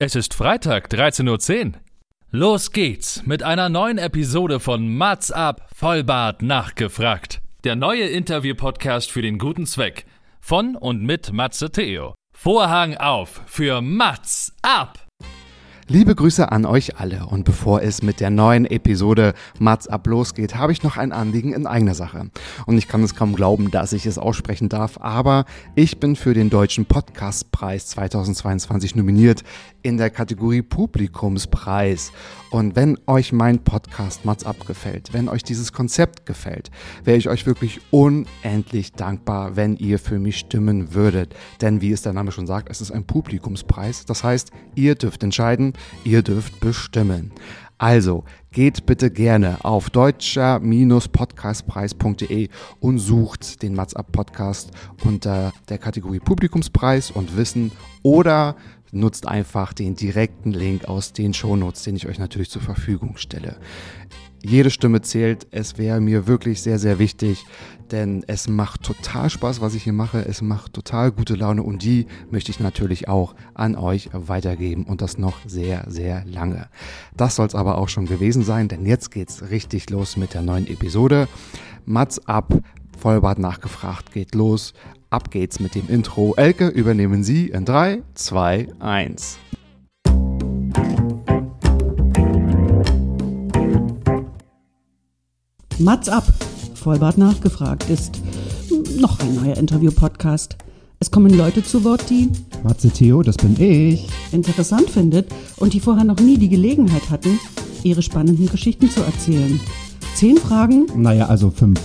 Es ist Freitag, 13.10 Uhr. Los geht's mit einer neuen Episode von Mats ab, Vollbart nachgefragt. Der neue Interview-Podcast für den guten Zweck. Von und mit Matze Theo. Vorhang auf für Mats ab! Liebe Grüße an euch alle und bevor es mit der neuen Episode Mats ab losgeht, habe ich noch ein Anliegen in eigener Sache. Und ich kann es kaum glauben, dass ich es aussprechen darf, aber ich bin für den Deutschen Podcastpreis 2022 nominiert in der Kategorie Publikumspreis. Und wenn euch mein Podcast Mats abgefällt, wenn euch dieses Konzept gefällt, wäre ich euch wirklich unendlich dankbar, wenn ihr für mich stimmen würdet. Denn wie es der Name schon sagt, es ist ein Publikumspreis. Das heißt, ihr dürft entscheiden, ihr dürft bestimmen. Also geht bitte gerne auf deutscher-podcastpreis.de und sucht den Mats Up Podcast unter der Kategorie Publikumspreis und Wissen oder nutzt einfach den direkten Link aus den Shownotes, den ich euch natürlich zur Verfügung stelle. Jede Stimme zählt. Es wäre mir wirklich sehr, sehr wichtig, denn es macht total Spaß, was ich hier mache. Es macht total gute Laune und die möchte ich natürlich auch an euch weitergeben und das noch sehr, sehr lange. Das soll es aber auch schon gewesen sein, denn jetzt geht's richtig los mit der neuen Episode. Mats ab, Vollbart nachgefragt, geht los. Ab geht's mit dem Intro. Elke, übernehmen Sie in 3, 2, 1. Mats ab, Vollbart nachgefragt ist noch ein neuer Interview-Podcast. Es kommen Leute zu Wort, die Matze Theo, das bin ich. interessant findet und die vorher noch nie die Gelegenheit hatten, ihre spannenden Geschichten zu erzählen. Zehn Fragen Naja, also fünf.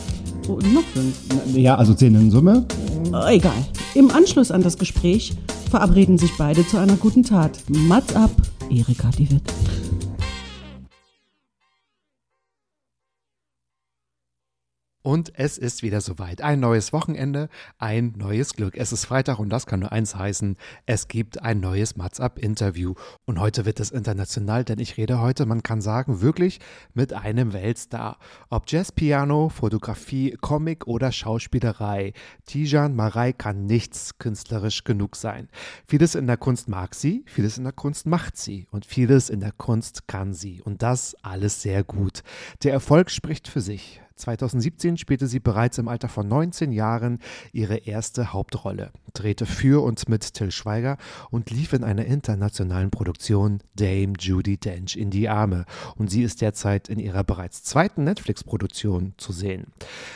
und noch fünf. Ja, also zehn in Summe. Äh, Egal. Im Anschluss an das Gespräch verabreden sich beide zu einer guten Tat. Mats ab, Erika die Witt. Und es ist wieder soweit. Ein neues Wochenende, ein neues Glück. Es ist Freitag und das kann nur eins heißen. Es gibt ein neues Mats Up Interview. Und heute wird es international, denn ich rede heute, man kann sagen, wirklich mit einem Weltstar. Ob Jazz, Piano, Fotografie, Comic oder Schauspielerei. Tijan Marei kann nichts künstlerisch genug sein. Vieles in der Kunst mag sie, vieles in der Kunst macht sie und vieles in der Kunst kann sie. Und das alles sehr gut. Der Erfolg spricht für sich. 2017 spielte sie bereits im Alter von 19 Jahren ihre erste Hauptrolle, drehte für und mit Till Schweiger und lief in einer internationalen Produktion Dame Judy Dench in die Arme. Und sie ist derzeit in ihrer bereits zweiten Netflix-Produktion zu sehen.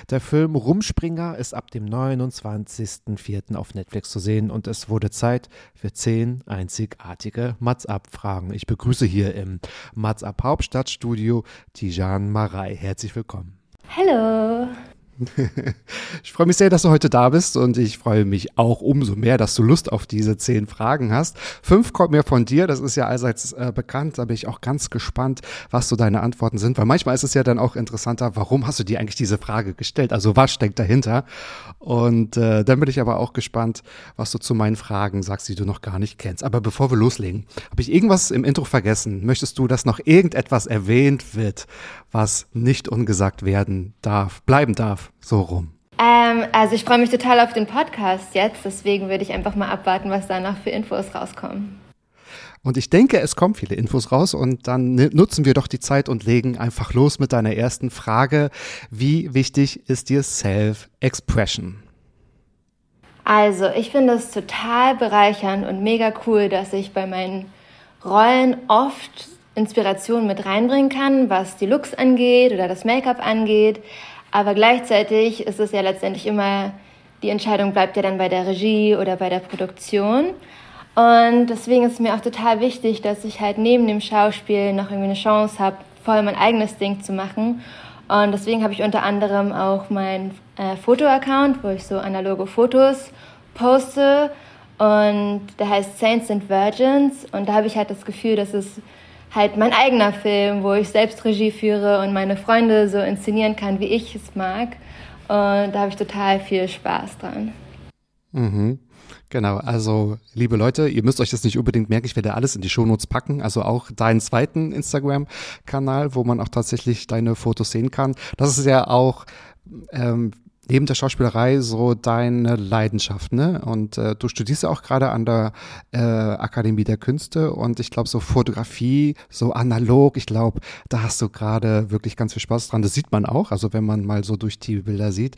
Der Film Rumspringer ist ab dem 29.04. auf Netflix zu sehen und es wurde Zeit für zehn einzigartige Mats-Up-Fragen. Ich begrüße hier im Mats-Up Hauptstadtstudio Tijan Marei. Herzlich willkommen. Hello. Ich freue mich sehr, dass du heute da bist und ich freue mich auch umso mehr, dass du Lust auf diese zehn Fragen hast. Fünf kommt mir von dir, das ist ja allseits äh, bekannt, da bin ich auch ganz gespannt, was so deine Antworten sind, weil manchmal ist es ja dann auch interessanter, warum hast du dir eigentlich diese Frage gestellt, also was steckt dahinter? Und äh, dann bin ich aber auch gespannt, was du zu meinen Fragen sagst, die du noch gar nicht kennst. Aber bevor wir loslegen, habe ich irgendwas im Intro vergessen? Möchtest du, dass noch irgendetwas erwähnt wird, was nicht ungesagt werden darf, bleiben darf? So rum. Ähm, also ich freue mich total auf den Podcast jetzt, deswegen würde ich einfach mal abwarten, was da noch für Infos rauskommen. Und ich denke, es kommen viele Infos raus und dann nutzen wir doch die Zeit und legen einfach los mit deiner ersten Frage. Wie wichtig ist dir Self-Expression? Also ich finde es total bereichernd und mega cool, dass ich bei meinen Rollen oft Inspiration mit reinbringen kann, was die Looks angeht oder das Make-up angeht. Aber gleichzeitig ist es ja letztendlich immer, die Entscheidung bleibt ja dann bei der Regie oder bei der Produktion. Und deswegen ist es mir auch total wichtig, dass ich halt neben dem Schauspiel noch irgendwie eine Chance habe, voll mein eigenes Ding zu machen. Und deswegen habe ich unter anderem auch meinen äh, Foto-Account, wo ich so analoge Fotos poste. Und der heißt Saints and Virgins. Und da habe ich halt das Gefühl, dass es halt mein eigener Film, wo ich selbst Regie führe und meine Freunde so inszenieren kann, wie ich es mag. Und da habe ich total viel Spaß dran. Mhm. Genau, also liebe Leute, ihr müsst euch das nicht unbedingt merken, ich werde alles in die Shownotes packen, also auch deinen zweiten Instagram-Kanal, wo man auch tatsächlich deine Fotos sehen kann. Das ist ja auch ähm, neben der Schauspielerei so deine Leidenschaft, ne? Und äh, du studierst ja auch gerade an der äh, Akademie der Künste und ich glaube so Fotografie, so analog, ich glaube, da hast du gerade wirklich ganz viel Spaß dran. Das sieht man auch, also wenn man mal so durch die Bilder sieht.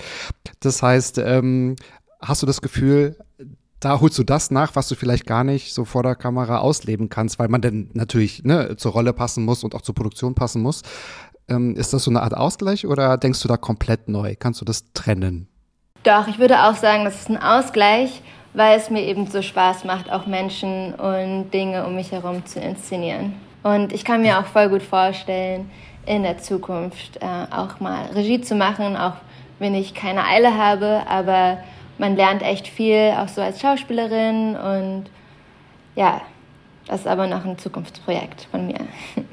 Das heißt, ähm, hast du das Gefühl, da holst du das nach, was du vielleicht gar nicht so vor der Kamera ausleben kannst, weil man dann natürlich ne, zur Rolle passen muss und auch zur Produktion passen muss. Ähm, ist das so eine Art Ausgleich oder denkst du da komplett neu? Kannst du das trennen? Doch, ich würde auch sagen, das ist ein Ausgleich, weil es mir eben so Spaß macht, auch Menschen und Dinge um mich herum zu inszenieren. Und ich kann mir auch voll gut vorstellen, in der Zukunft äh, auch mal Regie zu machen, auch wenn ich keine Eile habe, aber man lernt echt viel, auch so als Schauspielerin und ja, das ist aber noch ein Zukunftsprojekt von mir.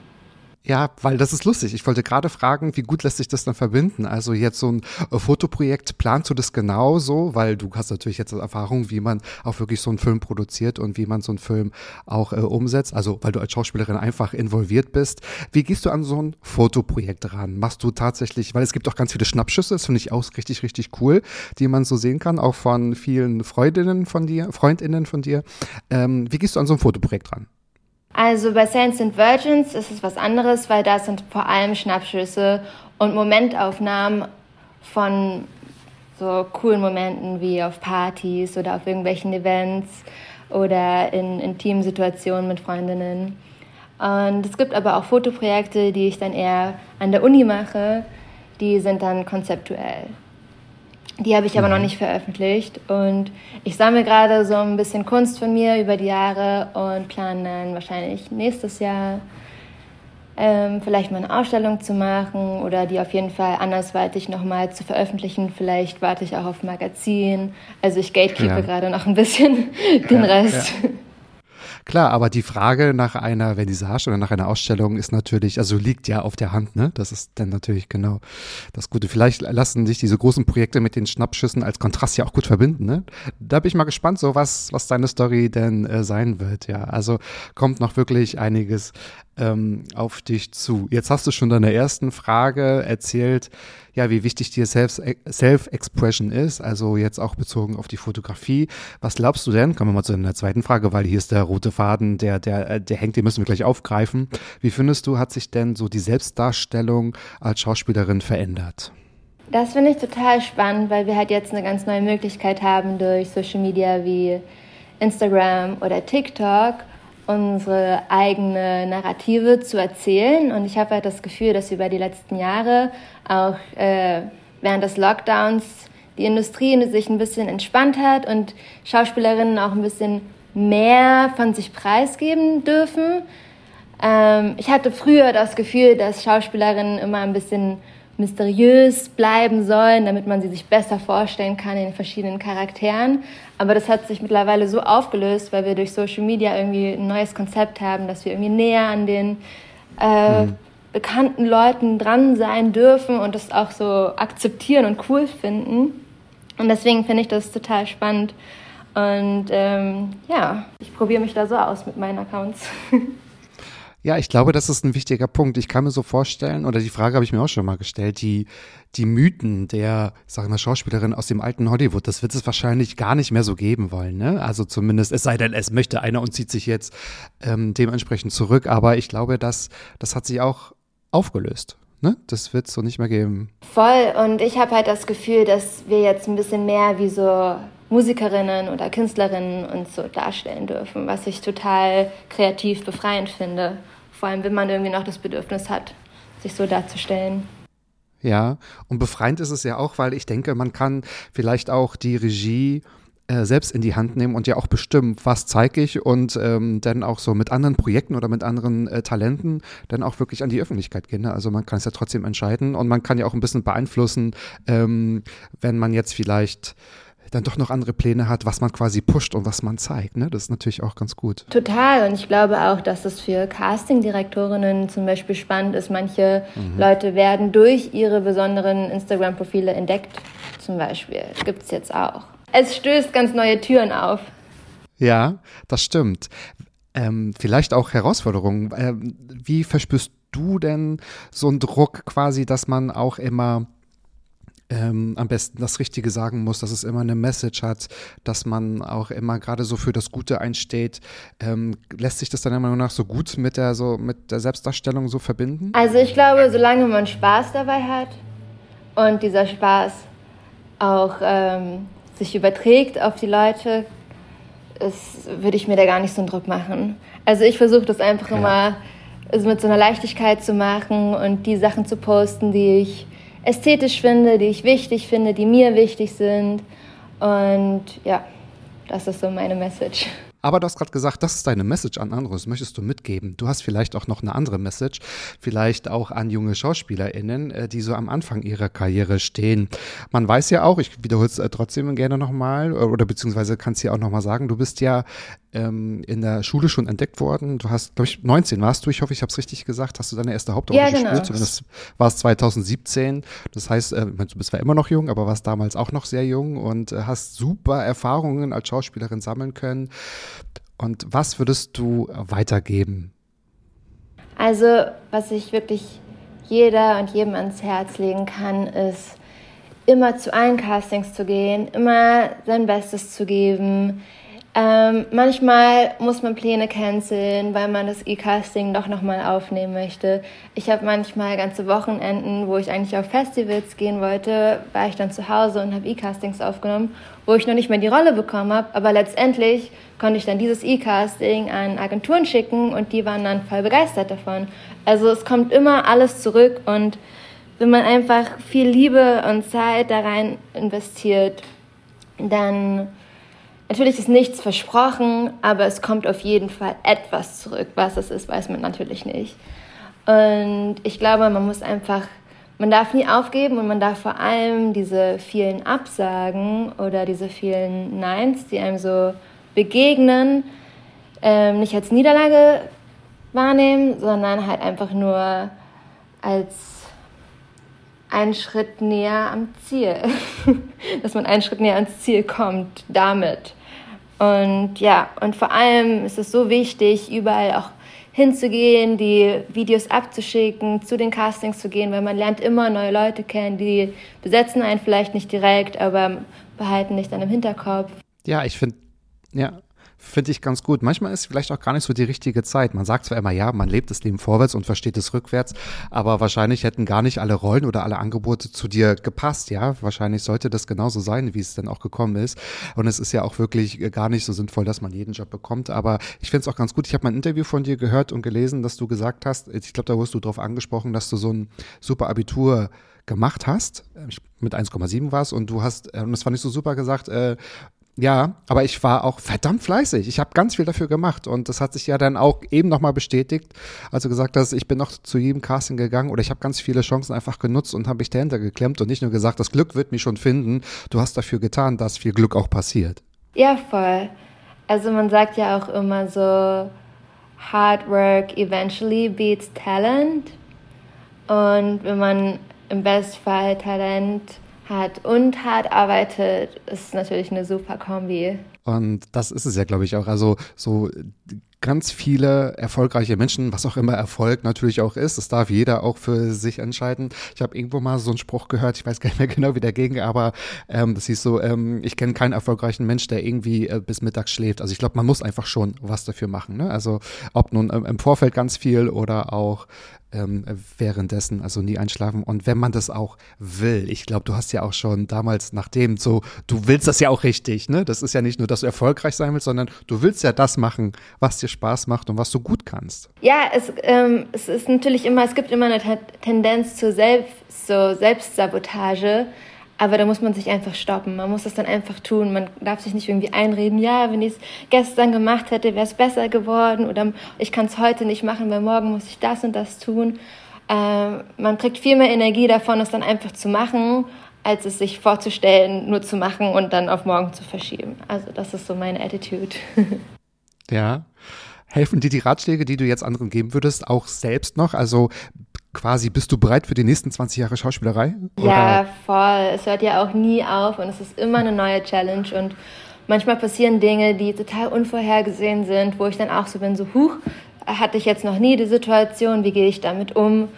Ja, weil das ist lustig. Ich wollte gerade fragen, wie gut lässt sich das dann verbinden? Also jetzt so ein äh, Fotoprojekt, planst du das genauso? Weil du hast natürlich jetzt Erfahrung, wie man auch wirklich so einen Film produziert und wie man so einen Film auch äh, umsetzt. Also weil du als Schauspielerin einfach involviert bist. Wie gehst du an so ein Fotoprojekt ran? Machst du tatsächlich, weil es gibt auch ganz viele Schnappschüsse, das finde ich auch richtig, richtig cool, die man so sehen kann, auch von vielen Freundinnen von dir, Freundinnen von dir. Ähm, wie gehst du an so ein Fotoprojekt ran? Also bei Saints and Virgins ist es was anderes, weil da sind vor allem Schnappschüsse und Momentaufnahmen von so coolen Momenten wie auf Partys oder auf irgendwelchen Events oder in intimen Situationen mit Freundinnen. Und es gibt aber auch Fotoprojekte, die ich dann eher an der Uni mache, die sind dann konzeptuell. Die habe ich aber noch mhm. nicht veröffentlicht und ich sammle gerade so ein bisschen Kunst von mir über die Jahre und plane dann wahrscheinlich nächstes Jahr ähm, vielleicht mal eine Ausstellung zu machen oder die auf jeden Fall andersweitig nochmal zu veröffentlichen. Vielleicht warte ich auch auf Magazin. Also ich gatekeepe ja. gerade noch ein bisschen den ja, Rest. Ja. Klar, aber die Frage nach einer Vernissage oder nach einer Ausstellung ist natürlich, also liegt ja auf der Hand, ne? Das ist dann natürlich genau das Gute. Vielleicht lassen sich diese großen Projekte mit den Schnappschüssen als Kontrast ja auch gut verbinden, ne? Da bin ich mal gespannt, so was, was deine Story denn äh, sein wird, ja. Also kommt noch wirklich einiges ähm, auf dich zu. Jetzt hast du schon deine ersten Frage erzählt, ja, wie wichtig dir Self-Expression ist, also jetzt auch bezogen auf die Fotografie. Was glaubst du denn? Kommen wir mal zu einer zweiten Frage, weil hier ist der rote Faden, der, der, äh, der hängt, den müssen wir gleich aufgreifen. Wie findest du, hat sich denn so die Selbstdarstellung als Schauspielerin verändert? Das finde ich total spannend, weil wir halt jetzt eine ganz neue Möglichkeit haben durch Social Media wie Instagram oder TikTok unsere eigene Narrative zu erzählen. Und ich habe halt das Gefühl, dass über die letzten Jahre, auch äh, während des Lockdowns, die Industrie sich ein bisschen entspannt hat und Schauspielerinnen auch ein bisschen mehr von sich preisgeben dürfen. Ähm, ich hatte früher das Gefühl, dass Schauspielerinnen immer ein bisschen mysteriös bleiben sollen, damit man sie sich besser vorstellen kann in den verschiedenen Charakteren. Aber das hat sich mittlerweile so aufgelöst, weil wir durch Social Media irgendwie ein neues Konzept haben, dass wir irgendwie näher an den äh, mhm. bekannten Leuten dran sein dürfen und das auch so akzeptieren und cool finden. Und deswegen finde ich das total spannend. Und ähm, ja, ich probiere mich da so aus mit meinen Accounts. Ja, ich glaube, das ist ein wichtiger Punkt. Ich kann mir so vorstellen, oder die Frage habe ich mir auch schon mal gestellt, die, die Mythen der, sagen wir, Schauspielerin aus dem alten Hollywood, das wird es wahrscheinlich gar nicht mehr so geben wollen. Ne? Also zumindest, es sei denn, es möchte einer und zieht sich jetzt ähm, dementsprechend zurück. Aber ich glaube, das, das hat sich auch aufgelöst. Ne? Das wird es so nicht mehr geben. Voll. Und ich habe halt das Gefühl, dass wir jetzt ein bisschen mehr wie so Musikerinnen oder Künstlerinnen uns so darstellen dürfen, was ich total kreativ befreiend finde. Vor allem, wenn man irgendwie noch das Bedürfnis hat, sich so darzustellen. Ja, und befreiend ist es ja auch, weil ich denke, man kann vielleicht auch die Regie äh, selbst in die Hand nehmen und ja auch bestimmen, was zeige ich und ähm, dann auch so mit anderen Projekten oder mit anderen äh, Talenten dann auch wirklich an die Öffentlichkeit gehen. Ne? Also man kann es ja trotzdem entscheiden und man kann ja auch ein bisschen beeinflussen, ähm, wenn man jetzt vielleicht dann doch noch andere Pläne hat, was man quasi pusht und was man zeigt. Ne? Das ist natürlich auch ganz gut. Total. Und ich glaube auch, dass es für Casting-Direktorinnen zum Beispiel spannend ist. Manche mhm. Leute werden durch ihre besonderen Instagram-Profile entdeckt. Zum Beispiel. Gibt es jetzt auch. Es stößt ganz neue Türen auf. Ja, das stimmt. Ähm, vielleicht auch Herausforderungen. Ähm, wie verspürst du denn so einen Druck quasi, dass man auch immer ähm, am besten das Richtige sagen muss, dass es immer eine Message hat, dass man auch immer gerade so für das Gute einsteht. Ähm, lässt sich das dann immer nach so gut mit der, so, mit der Selbstdarstellung so verbinden? Also ich glaube, solange man Spaß dabei hat und dieser Spaß auch ähm, sich überträgt auf die Leute, ist, würde ich mir da gar nicht so einen Druck machen. Also ich versuche das einfach ja. immer also mit so einer Leichtigkeit zu machen und die Sachen zu posten, die ich ästhetisch finde, die ich wichtig finde, die mir wichtig sind. Und ja, das ist so meine Message. Aber du hast gerade gesagt, das ist deine Message an andere, das möchtest du mitgeben. Du hast vielleicht auch noch eine andere Message, vielleicht auch an junge SchauspielerInnen, äh, die so am Anfang ihrer Karriere stehen. Man weiß ja auch, ich wiederhole es äh, trotzdem gerne nochmal, äh, oder beziehungsweise kannst du ja auch nochmal sagen, du bist ja ähm, in der Schule schon entdeckt worden. Du hast, glaube ich, 19 warst du, ich hoffe, ich habe es richtig gesagt, hast du deine erste Hauptrolle ja, genau. gespielt, zumindest war es 2017. Das heißt, äh, du bist zwar immer noch jung, aber warst damals auch noch sehr jung und äh, hast super Erfahrungen als Schauspielerin sammeln können. Und was würdest du weitergeben? Also, was ich wirklich jeder und jedem ans Herz legen kann, ist, immer zu allen Castings zu gehen, immer sein Bestes zu geben, ähm, manchmal muss man Pläne canceln, weil man das E-Casting doch nochmal aufnehmen möchte. Ich habe manchmal ganze Wochenenden, wo ich eigentlich auf Festivals gehen wollte, war ich dann zu Hause und habe E-Castings aufgenommen, wo ich noch nicht mehr die Rolle bekommen habe. Aber letztendlich konnte ich dann dieses E-Casting an Agenturen schicken und die waren dann voll begeistert davon. Also es kommt immer alles zurück und wenn man einfach viel Liebe und Zeit da rein investiert, dann Natürlich ist nichts versprochen, aber es kommt auf jeden Fall etwas zurück. Was es ist, weiß man natürlich nicht. Und ich glaube, man muss einfach, man darf nie aufgeben und man darf vor allem diese vielen Absagen oder diese vielen Neins, die einem so begegnen, ähm, nicht als Niederlage wahrnehmen, sondern halt einfach nur als einen Schritt näher am Ziel, dass man einen Schritt näher ans Ziel kommt damit. Und ja, und vor allem ist es so wichtig, überall auch hinzugehen, die Videos abzuschicken, zu den Castings zu gehen, weil man lernt immer neue Leute kennen, die besetzen einen vielleicht nicht direkt, aber behalten dich dann im Hinterkopf. Ja, ich finde, ja, finde ich ganz gut. Manchmal ist vielleicht auch gar nicht so die richtige Zeit. Man sagt zwar immer, ja, man lebt das Leben vorwärts und versteht es rückwärts, aber wahrscheinlich hätten gar nicht alle Rollen oder alle Angebote zu dir gepasst, ja. Wahrscheinlich sollte das genauso sein, wie es dann auch gekommen ist. Und es ist ja auch wirklich gar nicht so sinnvoll, dass man jeden Job bekommt. Aber ich finde es auch ganz gut. Ich habe mal ein Interview von dir gehört und gelesen, dass du gesagt hast, ich glaube, da wurdest du drauf angesprochen, dass du so ein super Abitur gemacht hast, mit 1,7 warst und du hast, äh, und das fand ich so super gesagt, äh, ja, aber ich war auch verdammt fleißig. Ich habe ganz viel dafür gemacht und das hat sich ja dann auch eben nochmal bestätigt, als du gesagt hast, ich bin noch zu jedem Casting gegangen oder ich habe ganz viele Chancen einfach genutzt und habe mich dahinter geklemmt und nicht nur gesagt, das Glück wird mich schon finden. Du hast dafür getan, dass viel Glück auch passiert. Ja, voll. Also man sagt ja auch immer so, Hard work eventually beats talent. Und wenn man im Bestfall Talent hat und hart arbeitet, ist natürlich eine super Kombi. Und das ist es ja, glaube ich, auch. Also so ganz viele erfolgreiche Menschen, was auch immer Erfolg natürlich auch ist, das darf jeder auch für sich entscheiden. Ich habe irgendwo mal so einen Spruch gehört, ich weiß gar nicht mehr genau, wie der ging, aber ähm, das hieß so, ähm, ich kenne keinen erfolgreichen Mensch, der irgendwie äh, bis mittags schläft. Also ich glaube, man muss einfach schon was dafür machen. Ne? Also ob nun ähm, im Vorfeld ganz viel oder auch ähm, währenddessen, also nie einschlafen. Und wenn man das auch will, ich glaube, du hast ja auch schon damals nachdem so, du willst das ja auch richtig, ne? Das ist ja nicht nur, dass du erfolgreich sein willst, sondern du willst ja das machen, was dir Spaß macht und was du gut kannst. Ja, es, ähm, es ist natürlich immer, es gibt immer eine Tendenz zur Selbst, so Selbstsabotage. Aber da muss man sich einfach stoppen. Man muss das dann einfach tun. Man darf sich nicht irgendwie einreden, ja, wenn ich es gestern gemacht hätte, wäre es besser geworden. Oder ich kann es heute nicht machen, weil morgen muss ich das und das tun. Ähm, man kriegt viel mehr Energie davon, es dann einfach zu machen, als es sich vorzustellen, nur zu machen und dann auf morgen zu verschieben. Also das ist so meine Attitude. ja. Helfen dir die Ratschläge, die du jetzt anderen geben würdest, auch selbst noch? Also quasi, bist du bereit für die nächsten 20 Jahre Schauspielerei? Oder? Ja, voll. Es hört ja auch nie auf und es ist immer eine neue Challenge und manchmal passieren Dinge, die total unvorhergesehen sind, wo ich dann auch so bin, so, huch, hatte ich jetzt noch nie die Situation, wie gehe ich damit um?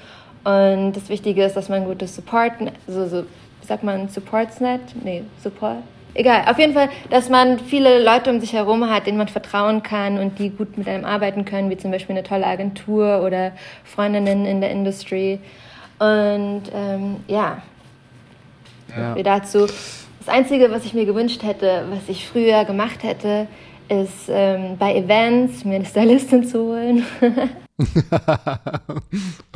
Und das Wichtige ist, dass man gutes Support, also so sagt man Supportsnet? Nee, Support. Egal, auf jeden Fall, dass man viele Leute um sich herum hat, denen man vertrauen kann und die gut mit einem arbeiten können, wie zum Beispiel eine tolle Agentur oder Freundinnen in der Industrie. Und ähm, ja, ja. dazu. Das Einzige, was ich mir gewünscht hätte, was ich früher gemacht hätte, ist ähm, bei Events mir eine Stylistin zu holen.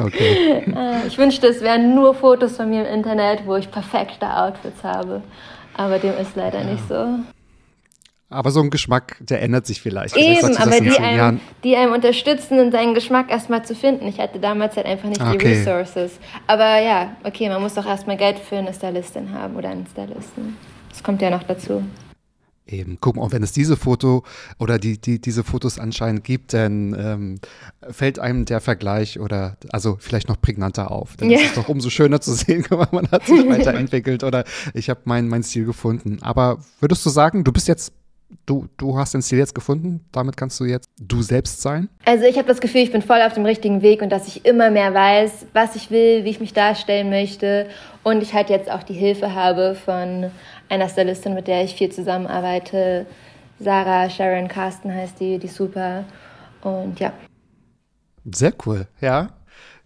okay. Äh, ich wünschte, es wären nur Fotos von mir im Internet, wo ich perfekte Outfits habe. Aber dem ist leider ja. nicht so. Aber so ein Geschmack, der ändert sich vielleicht. Eben, aber die einem, die einem unterstützen, in seinen Geschmack erstmal zu finden. Ich hatte damals halt einfach nicht okay. die Resources. Aber ja, okay, man muss doch erstmal Geld für eine Stylistin haben oder einen Stylisten. Das kommt ja noch dazu. Eben, guck mal, wenn es diese Foto oder die, die, diese Fotos anscheinend gibt, dann ähm, fällt einem der Vergleich oder also vielleicht noch prägnanter auf. Dann yeah. ist es doch umso schöner zu sehen, man hat sich weiterentwickelt oder ich habe mein, mein Stil gefunden. Aber würdest du sagen, du bist jetzt du, du hast den Stil jetzt gefunden, damit kannst du jetzt du selbst sein? Also ich habe das Gefühl, ich bin voll auf dem richtigen Weg und dass ich immer mehr weiß, was ich will, wie ich mich darstellen möchte und ich halt jetzt auch die Hilfe habe von einer Stylistin, mit der ich viel zusammenarbeite. Sarah Sharon Carsten heißt die, die super und ja. Sehr cool, ja.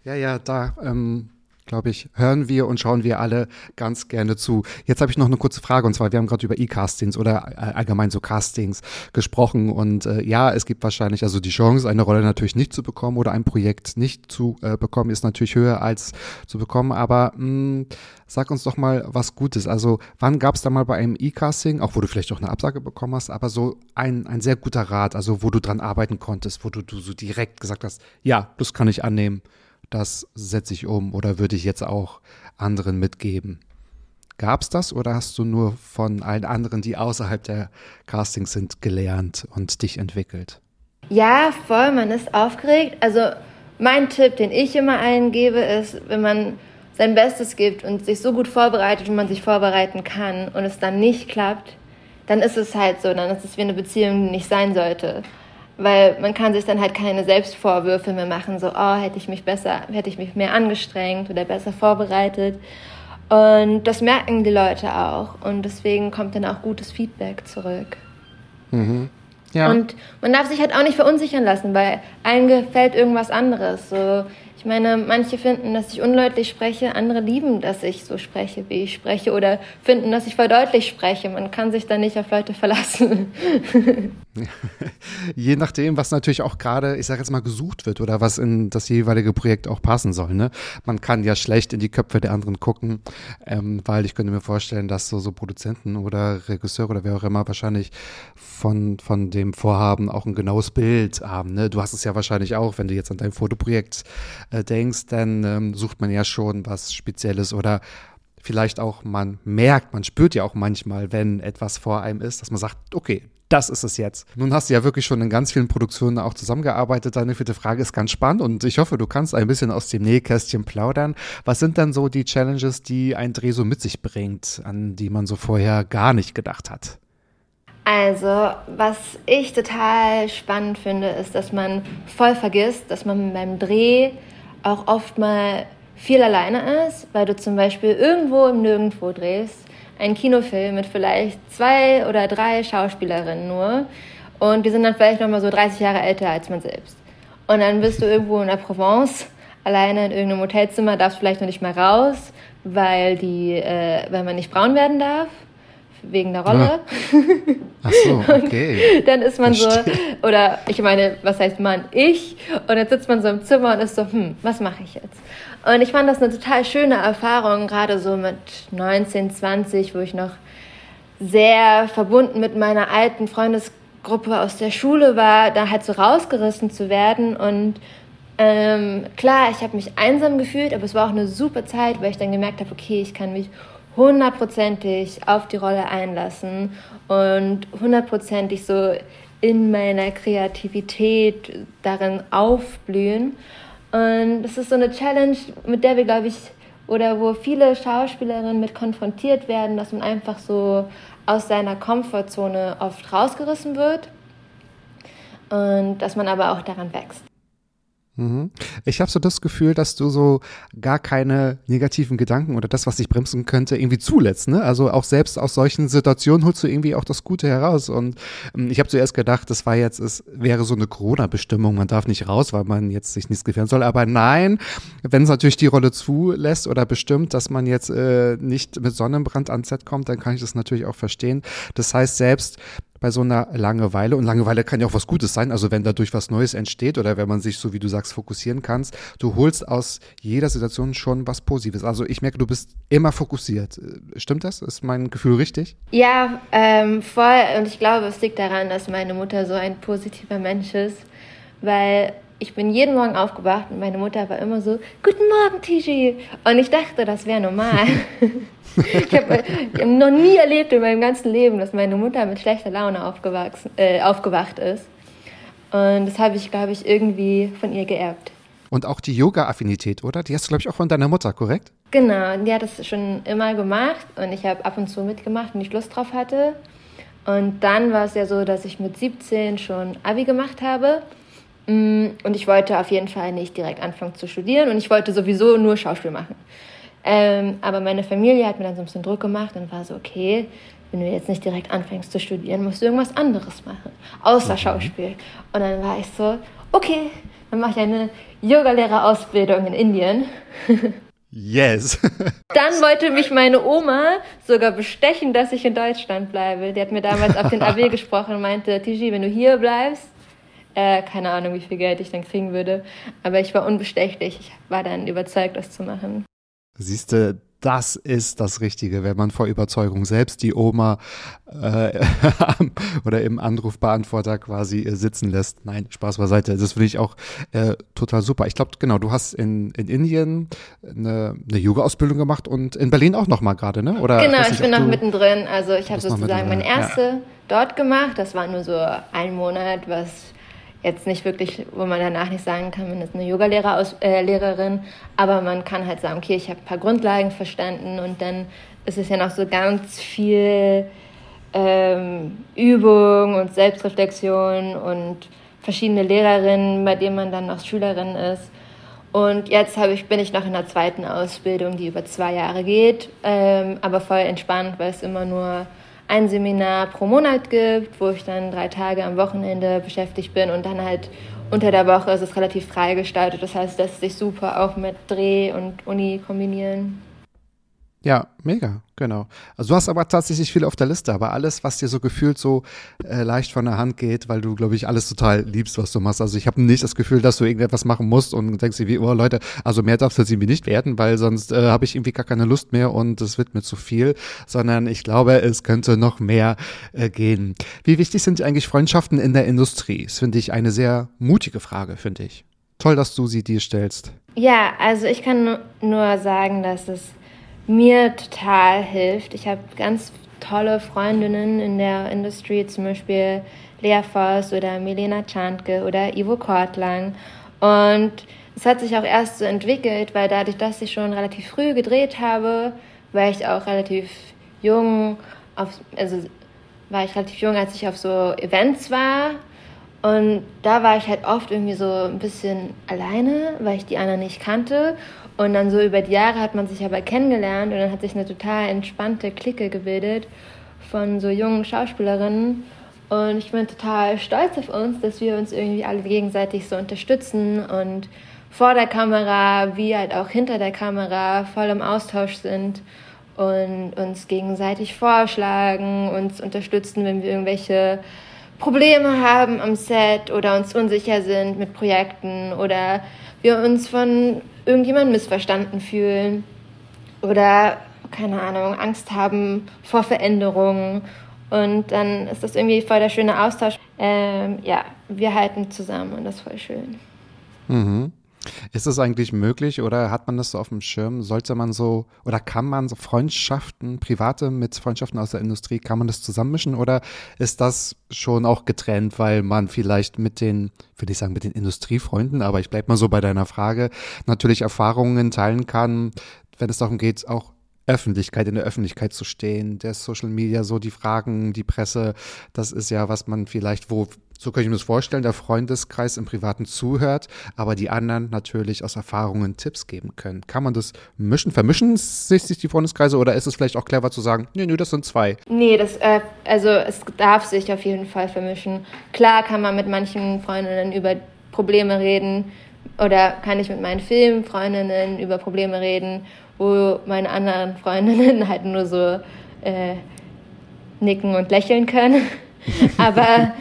Ja, ja, da ähm, glaube ich, hören wir und schauen wir alle ganz gerne zu. Jetzt habe ich noch eine kurze Frage und zwar, wir haben gerade über E-Castings oder äh, allgemein so Castings gesprochen und äh, ja, es gibt wahrscheinlich, also die Chance, eine Rolle natürlich nicht zu bekommen oder ein Projekt nicht zu äh, bekommen, ist natürlich höher als zu bekommen, aber mh, hm, sag uns doch mal was Gutes. Also wann gab es da mal bei einem E-Casting, auch wo du vielleicht auch eine Absage bekommen hast, aber so ein, ein sehr guter Rat, also wo du dran arbeiten konntest, wo du, du so direkt gesagt hast, ja, das kann ich annehmen das setze ich um oder würde ich jetzt auch anderen mitgeben? Gab es das oder hast du nur von allen anderen, die außerhalb der Castings sind, gelernt und dich entwickelt? Ja, voll, man ist aufgeregt. Also mein Tipp, den ich immer allen gebe, ist, wenn man sein Bestes gibt und sich so gut vorbereitet, wie man sich vorbereiten kann und es dann nicht klappt, dann ist es halt so, dann ist es wie eine Beziehung, die nicht sein sollte weil man kann sich dann halt keine Selbstvorwürfe mehr machen, so, oh, hätte ich mich besser, hätte ich mich mehr angestrengt oder besser vorbereitet. Und das merken die Leute auch. Und deswegen kommt dann auch gutes Feedback zurück. Mhm. Ja. Und man darf sich halt auch nicht verunsichern lassen, weil allen gefällt irgendwas anderes. So, meine, manche finden, dass ich undeutlich spreche, andere lieben, dass ich so spreche, wie ich spreche, oder finden, dass ich voll deutlich spreche. Man kann sich da nicht auf Leute verlassen. Je nachdem, was natürlich auch gerade, ich sage jetzt mal, gesucht wird oder was in das jeweilige Projekt auch passen soll. Ne? Man kann ja schlecht in die Köpfe der anderen gucken, ähm, weil ich könnte mir vorstellen, dass so, so Produzenten oder Regisseure oder wer auch immer wahrscheinlich von, von dem Vorhaben auch ein genaues Bild haben. Ne? Du hast es ja wahrscheinlich auch, wenn du jetzt an dein Fotoprojekt äh, denkst, dann ähm, sucht man ja schon was Spezielles oder vielleicht auch man merkt, man spürt ja auch manchmal, wenn etwas vor einem ist, dass man sagt, okay, das ist es jetzt. Nun hast du ja wirklich schon in ganz vielen Produktionen auch zusammengearbeitet. Deine vierte Frage ist ganz spannend und ich hoffe, du kannst ein bisschen aus dem Nähkästchen plaudern. Was sind dann so die Challenges, die ein Dreh so mit sich bringt, an die man so vorher gar nicht gedacht hat? Also, was ich total spannend finde, ist, dass man voll vergisst, dass man beim Dreh auch oft mal viel alleine ist, weil du zum Beispiel irgendwo im Nirgendwo drehst, einen Kinofilm mit vielleicht zwei oder drei Schauspielerinnen nur und die sind dann vielleicht noch mal so 30 Jahre älter als man selbst. Und dann bist du irgendwo in der Provence alleine in irgendeinem Hotelzimmer, darfst vielleicht noch nicht mal raus, weil, die, äh, weil man nicht braun werden darf wegen der Rolle. Ja. Ach so, okay. dann ist man Verstehe. so, oder ich meine, was heißt man? Ich. Und dann sitzt man so im Zimmer und ist so, hm, was mache ich jetzt? Und ich fand das eine total schöne Erfahrung, gerade so mit 19, 20, wo ich noch sehr verbunden mit meiner alten Freundesgruppe aus der Schule war, da halt so rausgerissen zu werden. Und ähm, klar, ich habe mich einsam gefühlt, aber es war auch eine super Zeit, weil ich dann gemerkt habe, okay, ich kann mich hundertprozentig auf die Rolle einlassen und hundertprozentig so in meiner Kreativität darin aufblühen. Und das ist so eine Challenge, mit der wir, glaube ich, oder wo viele Schauspielerinnen mit konfrontiert werden, dass man einfach so aus seiner Komfortzone oft rausgerissen wird und dass man aber auch daran wächst. Mhm. Ich habe so das Gefühl, dass du so gar keine negativen Gedanken oder das, was dich bremsen könnte, irgendwie zulässt. Ne? Also auch selbst aus solchen Situationen holst du irgendwie auch das Gute heraus. Und ähm, ich habe zuerst gedacht, das war jetzt, es wäre so eine Corona-Bestimmung, man darf nicht raus, weil man jetzt sich nichts gefährden soll. Aber nein, wenn es natürlich die Rolle zulässt oder bestimmt, dass man jetzt äh, nicht mit Sonnenbrand ans Set kommt, dann kann ich das natürlich auch verstehen. Das heißt, selbst bei so einer Langeweile. Und Langeweile kann ja auch was Gutes sein. Also wenn dadurch was Neues entsteht oder wenn man sich, so wie du sagst, fokussieren kannst, du holst aus jeder Situation schon was Positives. Also ich merke, du bist immer fokussiert. Stimmt das? Ist mein Gefühl richtig? Ja, ähm, voll. Und ich glaube, es liegt daran, dass meine Mutter so ein positiver Mensch ist, weil ich bin jeden Morgen aufgewacht und meine Mutter war immer so, Guten Morgen, Tiji. Und ich dachte, das wäre normal. ich habe hab noch nie erlebt in meinem ganzen Leben, dass meine Mutter mit schlechter Laune aufgewachsen, äh, aufgewacht ist. Und das habe ich, glaube ich, irgendwie von ihr geerbt. Und auch die Yoga-Affinität, oder? Die hast du, glaube ich, auch von deiner Mutter, korrekt? Genau, die hat das schon immer gemacht und ich habe ab und zu mitgemacht, wenn ich Lust drauf hatte. Und dann war es ja so, dass ich mit 17 schon Abi gemacht habe. Mm, und ich wollte auf jeden Fall nicht direkt anfangen zu studieren und ich wollte sowieso nur Schauspiel machen. Ähm, aber meine Familie hat mir dann so ein bisschen Druck gemacht und war so, okay, wenn du jetzt nicht direkt anfängst zu studieren, musst du irgendwas anderes machen, außer mhm. Schauspiel. Und dann war ich so, okay, dann mache ich eine Yogalehrerausbildung in Indien. Yes. Dann wollte mich meine Oma sogar bestechen, dass ich in Deutschland bleibe. Die hat mir damals auf den AB gesprochen und meinte, Tiji, wenn du hier bleibst, äh, keine Ahnung, wie viel Geld ich dann kriegen würde. Aber ich war unbestechlich. Ich war dann überzeugt, das zu machen. Siehst du, das ist das Richtige, wenn man vor Überzeugung selbst die Oma äh, oder im Anrufbeantworter quasi äh, sitzen lässt. Nein, Spaß beiseite. Das finde ich auch äh, total super. Ich glaube, genau, du hast in, in Indien eine, eine Yoga-Ausbildung gemacht und in Berlin auch nochmal gerade, ne? Oder genau, ich, ich bin noch mittendrin. Also ich habe sozusagen meine erste ja. dort gemacht. Das war nur so ein Monat, was jetzt nicht wirklich, wo man danach nicht sagen kann, man ist eine Yoga-Lehrerin, äh, aber man kann halt sagen, okay, ich habe ein paar Grundlagen verstanden und dann ist es ja noch so ganz viel ähm, Übung und Selbstreflexion und verschiedene Lehrerinnen, bei denen man dann noch Schülerin ist. Und jetzt ich, bin ich noch in der zweiten Ausbildung, die über zwei Jahre geht, ähm, aber voll entspannt, weil es immer nur ein Seminar pro Monat gibt, wo ich dann drei Tage am Wochenende beschäftigt bin und dann halt unter der Woche ist es relativ frei gestaltet. Das heißt, lässt sich super auch mit Dreh und Uni kombinieren. Ja, mega, genau. Also du hast aber tatsächlich viel auf der Liste, aber alles, was dir so gefühlt so äh, leicht von der Hand geht, weil du, glaube ich, alles total liebst, was du machst. Also ich habe nicht das Gefühl, dass du irgendetwas machen musst und denkst dir wie, oh Leute, also mehr darf es jetzt irgendwie nicht werden, weil sonst äh, habe ich irgendwie gar keine Lust mehr und es wird mir zu viel, sondern ich glaube, es könnte noch mehr äh, gehen. Wie wichtig sind eigentlich Freundschaften in der Industrie? Das finde ich eine sehr mutige Frage, finde ich. Toll, dass du sie dir stellst. Ja, also ich kann nur sagen, dass es mir total hilft. Ich habe ganz tolle Freundinnen in der Industrie, zum Beispiel Lea Voss oder Milena Chantke oder Ivo Kortlang. Und es hat sich auch erst so entwickelt, weil dadurch, dass ich schon relativ früh gedreht habe, war ich auch relativ jung, auf, also war ich relativ jung, als ich auf so Events war. Und da war ich halt oft irgendwie so ein bisschen alleine, weil ich die anderen nicht kannte. Und dann so über die Jahre hat man sich aber kennengelernt und dann hat sich eine total entspannte Clique gebildet von so jungen Schauspielerinnen. Und ich bin total stolz auf uns, dass wir uns irgendwie alle gegenseitig so unterstützen und vor der Kamera wie halt auch hinter der Kamera voll im Austausch sind und uns gegenseitig vorschlagen, uns unterstützen, wenn wir irgendwelche Probleme haben am Set oder uns unsicher sind mit Projekten oder wir uns von irgendjemandem missverstanden fühlen oder, keine Ahnung, Angst haben vor Veränderungen. Und dann ist das irgendwie voll der schöne Austausch. Ähm, ja, wir halten zusammen und das ist voll schön. Mhm. Ist es eigentlich möglich oder hat man das so auf dem Schirm? Sollte man so oder kann man so Freundschaften, private mit Freundschaften aus der Industrie, kann man das zusammenmischen oder ist das schon auch getrennt, weil man vielleicht mit den, würde ich sagen, mit den Industriefreunden, aber ich bleibe mal so bei deiner Frage, natürlich Erfahrungen teilen kann, wenn es darum geht, auch Öffentlichkeit, in der Öffentlichkeit zu stehen, der Social Media, so die Fragen, die Presse, das ist ja, was man vielleicht, wo So kann ich mir das vorstellen, der Freundeskreis im Privaten zuhört, aber die anderen natürlich aus Erfahrungen Tipps geben können. Kann man das mischen? Vermischen sich, die Freundeskreise oder ist es vielleicht auch clever zu sagen, nee, nee, das sind zwei? Nee, das, äh, also es darf sich auf jeden Fall vermischen. Klar kann man mit manchen Freundinnen über Probleme reden oder kann ich mit meinen Filmfreundinnen über Probleme reden, wo meine anderen Freundinnen halt nur so äh, nicken und lächeln können. Aber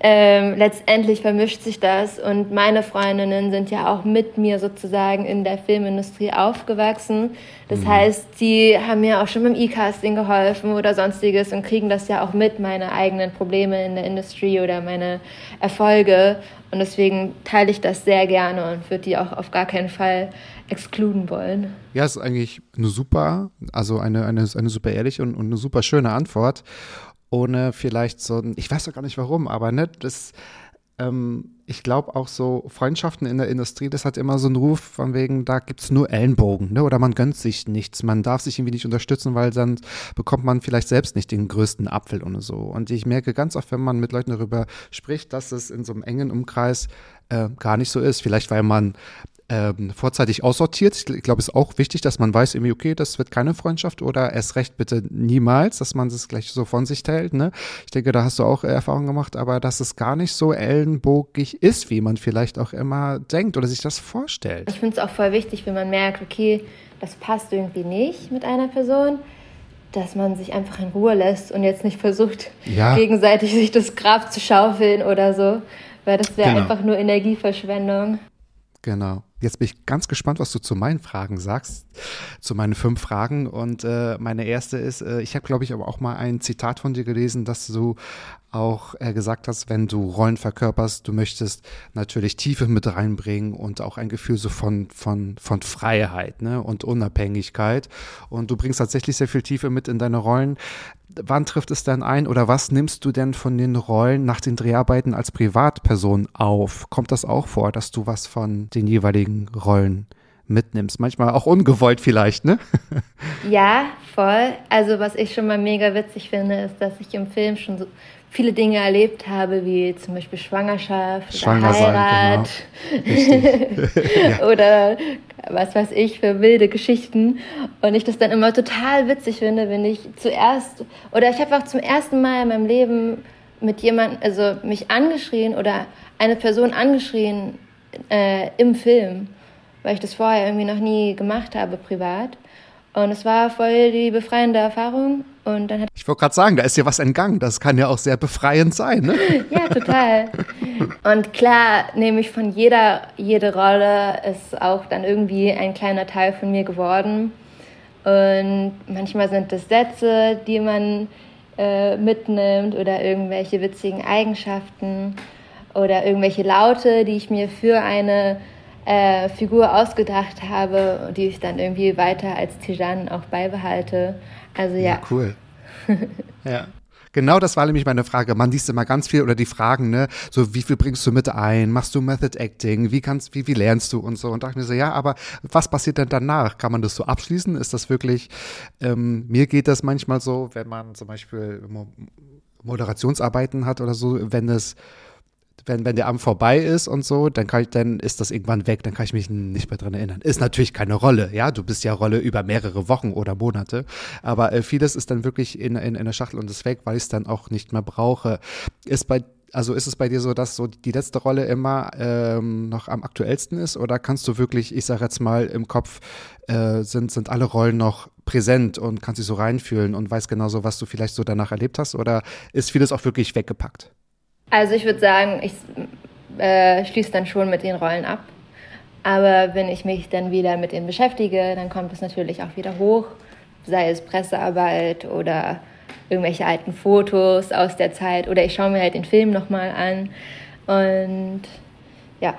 ähm, letztendlich vermischt sich das und meine Freundinnen sind ja auch mit mir sozusagen in der Filmindustrie aufgewachsen. Das mhm. heißt, sie haben mir auch schon beim E-Casting geholfen oder sonstiges und kriegen das ja auch mit, meine eigenen Probleme in der Industrie oder meine Erfolge. Und deswegen teile ich das sehr gerne und würde die auch auf gar keinen Fall exkluden wollen. Ja, ist eigentlich eine super, also eine, eine, eine super ehrliche und, und eine super schöne Antwort ohne vielleicht so ein, ich weiß doch gar nicht warum, aber ne, das, ähm, ich glaube auch so Freundschaften in der Industrie, das hat immer so einen Ruf von wegen, da gibt es nur Ellenbogen, ne? Oder man gönnt sich nichts, man darf sich irgendwie nicht unterstützen, weil dann bekommt man vielleicht selbst nicht den größten Apfel und so. Und ich merke ganz oft, wenn man mit Leuten darüber spricht, dass es in so einem engen Umkreis äh, gar nicht so ist. Vielleicht, weil man ähm, vorzeitig aussortiert. Ich glaube, es ist auch wichtig, dass man weiß, irgendwie, okay, das wird keine Freundschaft oder erst recht bitte niemals, dass man das gleich so von sich hält. Ne? Ich denke, da hast du auch Erfahrung gemacht, aber dass es gar nicht so ellenbogig ist, wie man vielleicht auch immer denkt oder sich das vorstellt. Ich finde es auch voll wichtig, wenn man merkt, okay, das passt irgendwie nicht mit einer Person, dass man sich einfach in Ruhe lässt und jetzt nicht versucht, ja. gegenseitig sich das Grab zu schaufeln oder so, weil das wäre genau. einfach nur Energieverschwendung. Genau. Jetzt bin ich ganz gespannt, was du zu meinen Fragen sagst, zu meinen fünf Fragen. Und äh, meine erste ist, äh, ich habe, glaube ich, aber auch mal ein Zitat von dir gelesen, dass du auch äh, gesagt hast, wenn du Rollen verkörperst, du möchtest natürlich Tiefe mit reinbringen und auch ein Gefühl so von, von, von Freiheit ne, und Unabhängigkeit. Und du bringst tatsächlich sehr viel Tiefe mit in deine Rollen. Wann trifft es denn ein oder was nimmst du denn von den Rollen nach den Dreharbeiten als Privatperson auf? Kommt das auch vor, dass du was von den jeweiligen Rollen mitnimmst? Manchmal auch ungewollt vielleicht, ne? Ja, voll. Also was ich schon mal mega witzig finde, ist, dass ich im Film schon so viele Dinge erlebt habe, wie zum Beispiel Schwangerschaft, Schwanger Heirat sein, genau. oder was weiß ich für wilde Geschichten und ich das dann immer total witzig finde, wenn ich zuerst oder ich habe auch zum ersten Mal in meinem Leben mit jemandem, also mich angeschrien oder eine Person angeschrien äh, im Film, weil ich das vorher irgendwie noch nie gemacht habe privat. Und es war voll die befreiende Erfahrung. Und dann ich wollte gerade sagen, da ist dir was entgangen. Das kann ja auch sehr befreiend sein, ne? ja, total. Und klar nehme ich von jeder, jede Rolle ist auch dann irgendwie ein kleiner Teil von mir geworden. Und manchmal sind es Sätze, die man äh, mitnimmt oder irgendwelche witzigen Eigenschaften oder irgendwelche Laute, die ich mir für eine äh, Figur ausgedacht habe, die ich dann irgendwie weiter als Tijan auch beibehalte. Also ja. ja cool. ja. Genau das war nämlich meine Frage. Man liest immer ganz viel oder die Fragen, ne, so wie viel bringst du mit ein? Machst du Method Acting? Wie kannst, wie, wie lernst du und so? Und dachte mir so, ja, aber was passiert denn danach? Kann man das so abschließen? Ist das wirklich, ähm, mir geht das manchmal so, wenn man zum Beispiel Moderationsarbeiten hat oder so, wenn es wenn, wenn der Abend vorbei ist und so, dann ich, dann ist das irgendwann weg, dann kann ich mich nicht mehr dran erinnern. Ist natürlich keine Rolle, ja, du bist ja Rolle über mehrere Wochen oder Monate, aber äh, vieles ist dann wirklich in, in, in der Schachtel und ist weg, weil ich es dann auch nicht mehr brauche. Ist bei also ist es bei dir so, dass so die letzte Rolle immer ähm, noch am aktuellsten ist oder kannst du wirklich, ich sage jetzt mal, im Kopf äh, sind, sind alle Rollen noch präsent und kannst dich so reinfühlen und weißt genauso, was du vielleicht so danach erlebt hast oder ist vieles auch wirklich weggepackt? Also ich würde sagen, ich äh, schließe dann schon mit den Rollen ab. Aber wenn ich mich dann wieder mit denen beschäftige, dann kommt es natürlich auch wieder hoch, sei es Pressearbeit oder irgendwelche alten Fotos aus der Zeit oder ich schaue mir halt den Film nochmal an und ja.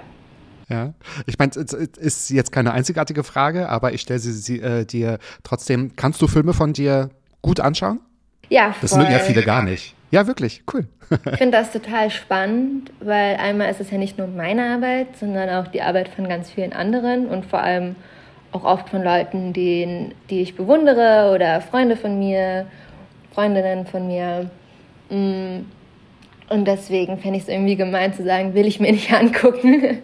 Ja, ich meine, es ist jetzt keine einzigartige Frage, aber ich stelle sie, sie äh, dir trotzdem. Kannst du Filme von dir gut anschauen? Ja, voll. Das mögen ja viele gar nicht. Ja, wirklich, cool. ich finde das total spannend, weil einmal ist es ja nicht nur meine Arbeit, sondern auch die Arbeit von ganz vielen anderen und vor allem auch oft von Leuten, die, die ich bewundere oder Freunde von mir, Freundinnen von mir. Mm. Und deswegen fände ich es irgendwie gemein zu sagen, will ich mir nicht angucken.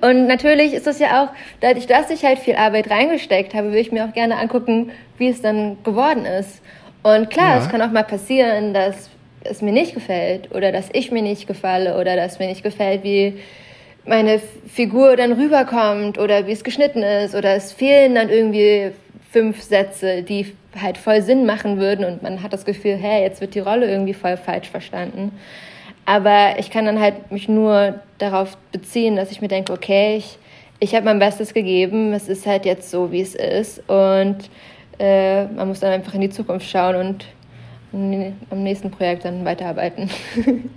Und natürlich ist es ja auch, dadurch, dass ich halt viel Arbeit reingesteckt habe, will ich mir auch gerne angucken, wie es dann geworden ist. Und klar, ja. es kann auch mal passieren, dass es mir nicht gefällt oder dass ich mir nicht gefalle oder dass mir nicht gefällt, wie meine Figur dann rüberkommt oder wie es geschnitten ist oder es fehlen dann irgendwie fünf Sätze, die halt voll Sinn machen würden und man hat das Gefühl, hey, jetzt wird die Rolle irgendwie voll falsch verstanden. Aber ich kann dann halt mich nur darauf beziehen, dass ich mir denke, okay, ich, ich habe mein Bestes gegeben, es ist halt jetzt so, wie es ist und äh, man muss dann einfach in die Zukunft schauen und am nächsten Projekt dann weiterarbeiten.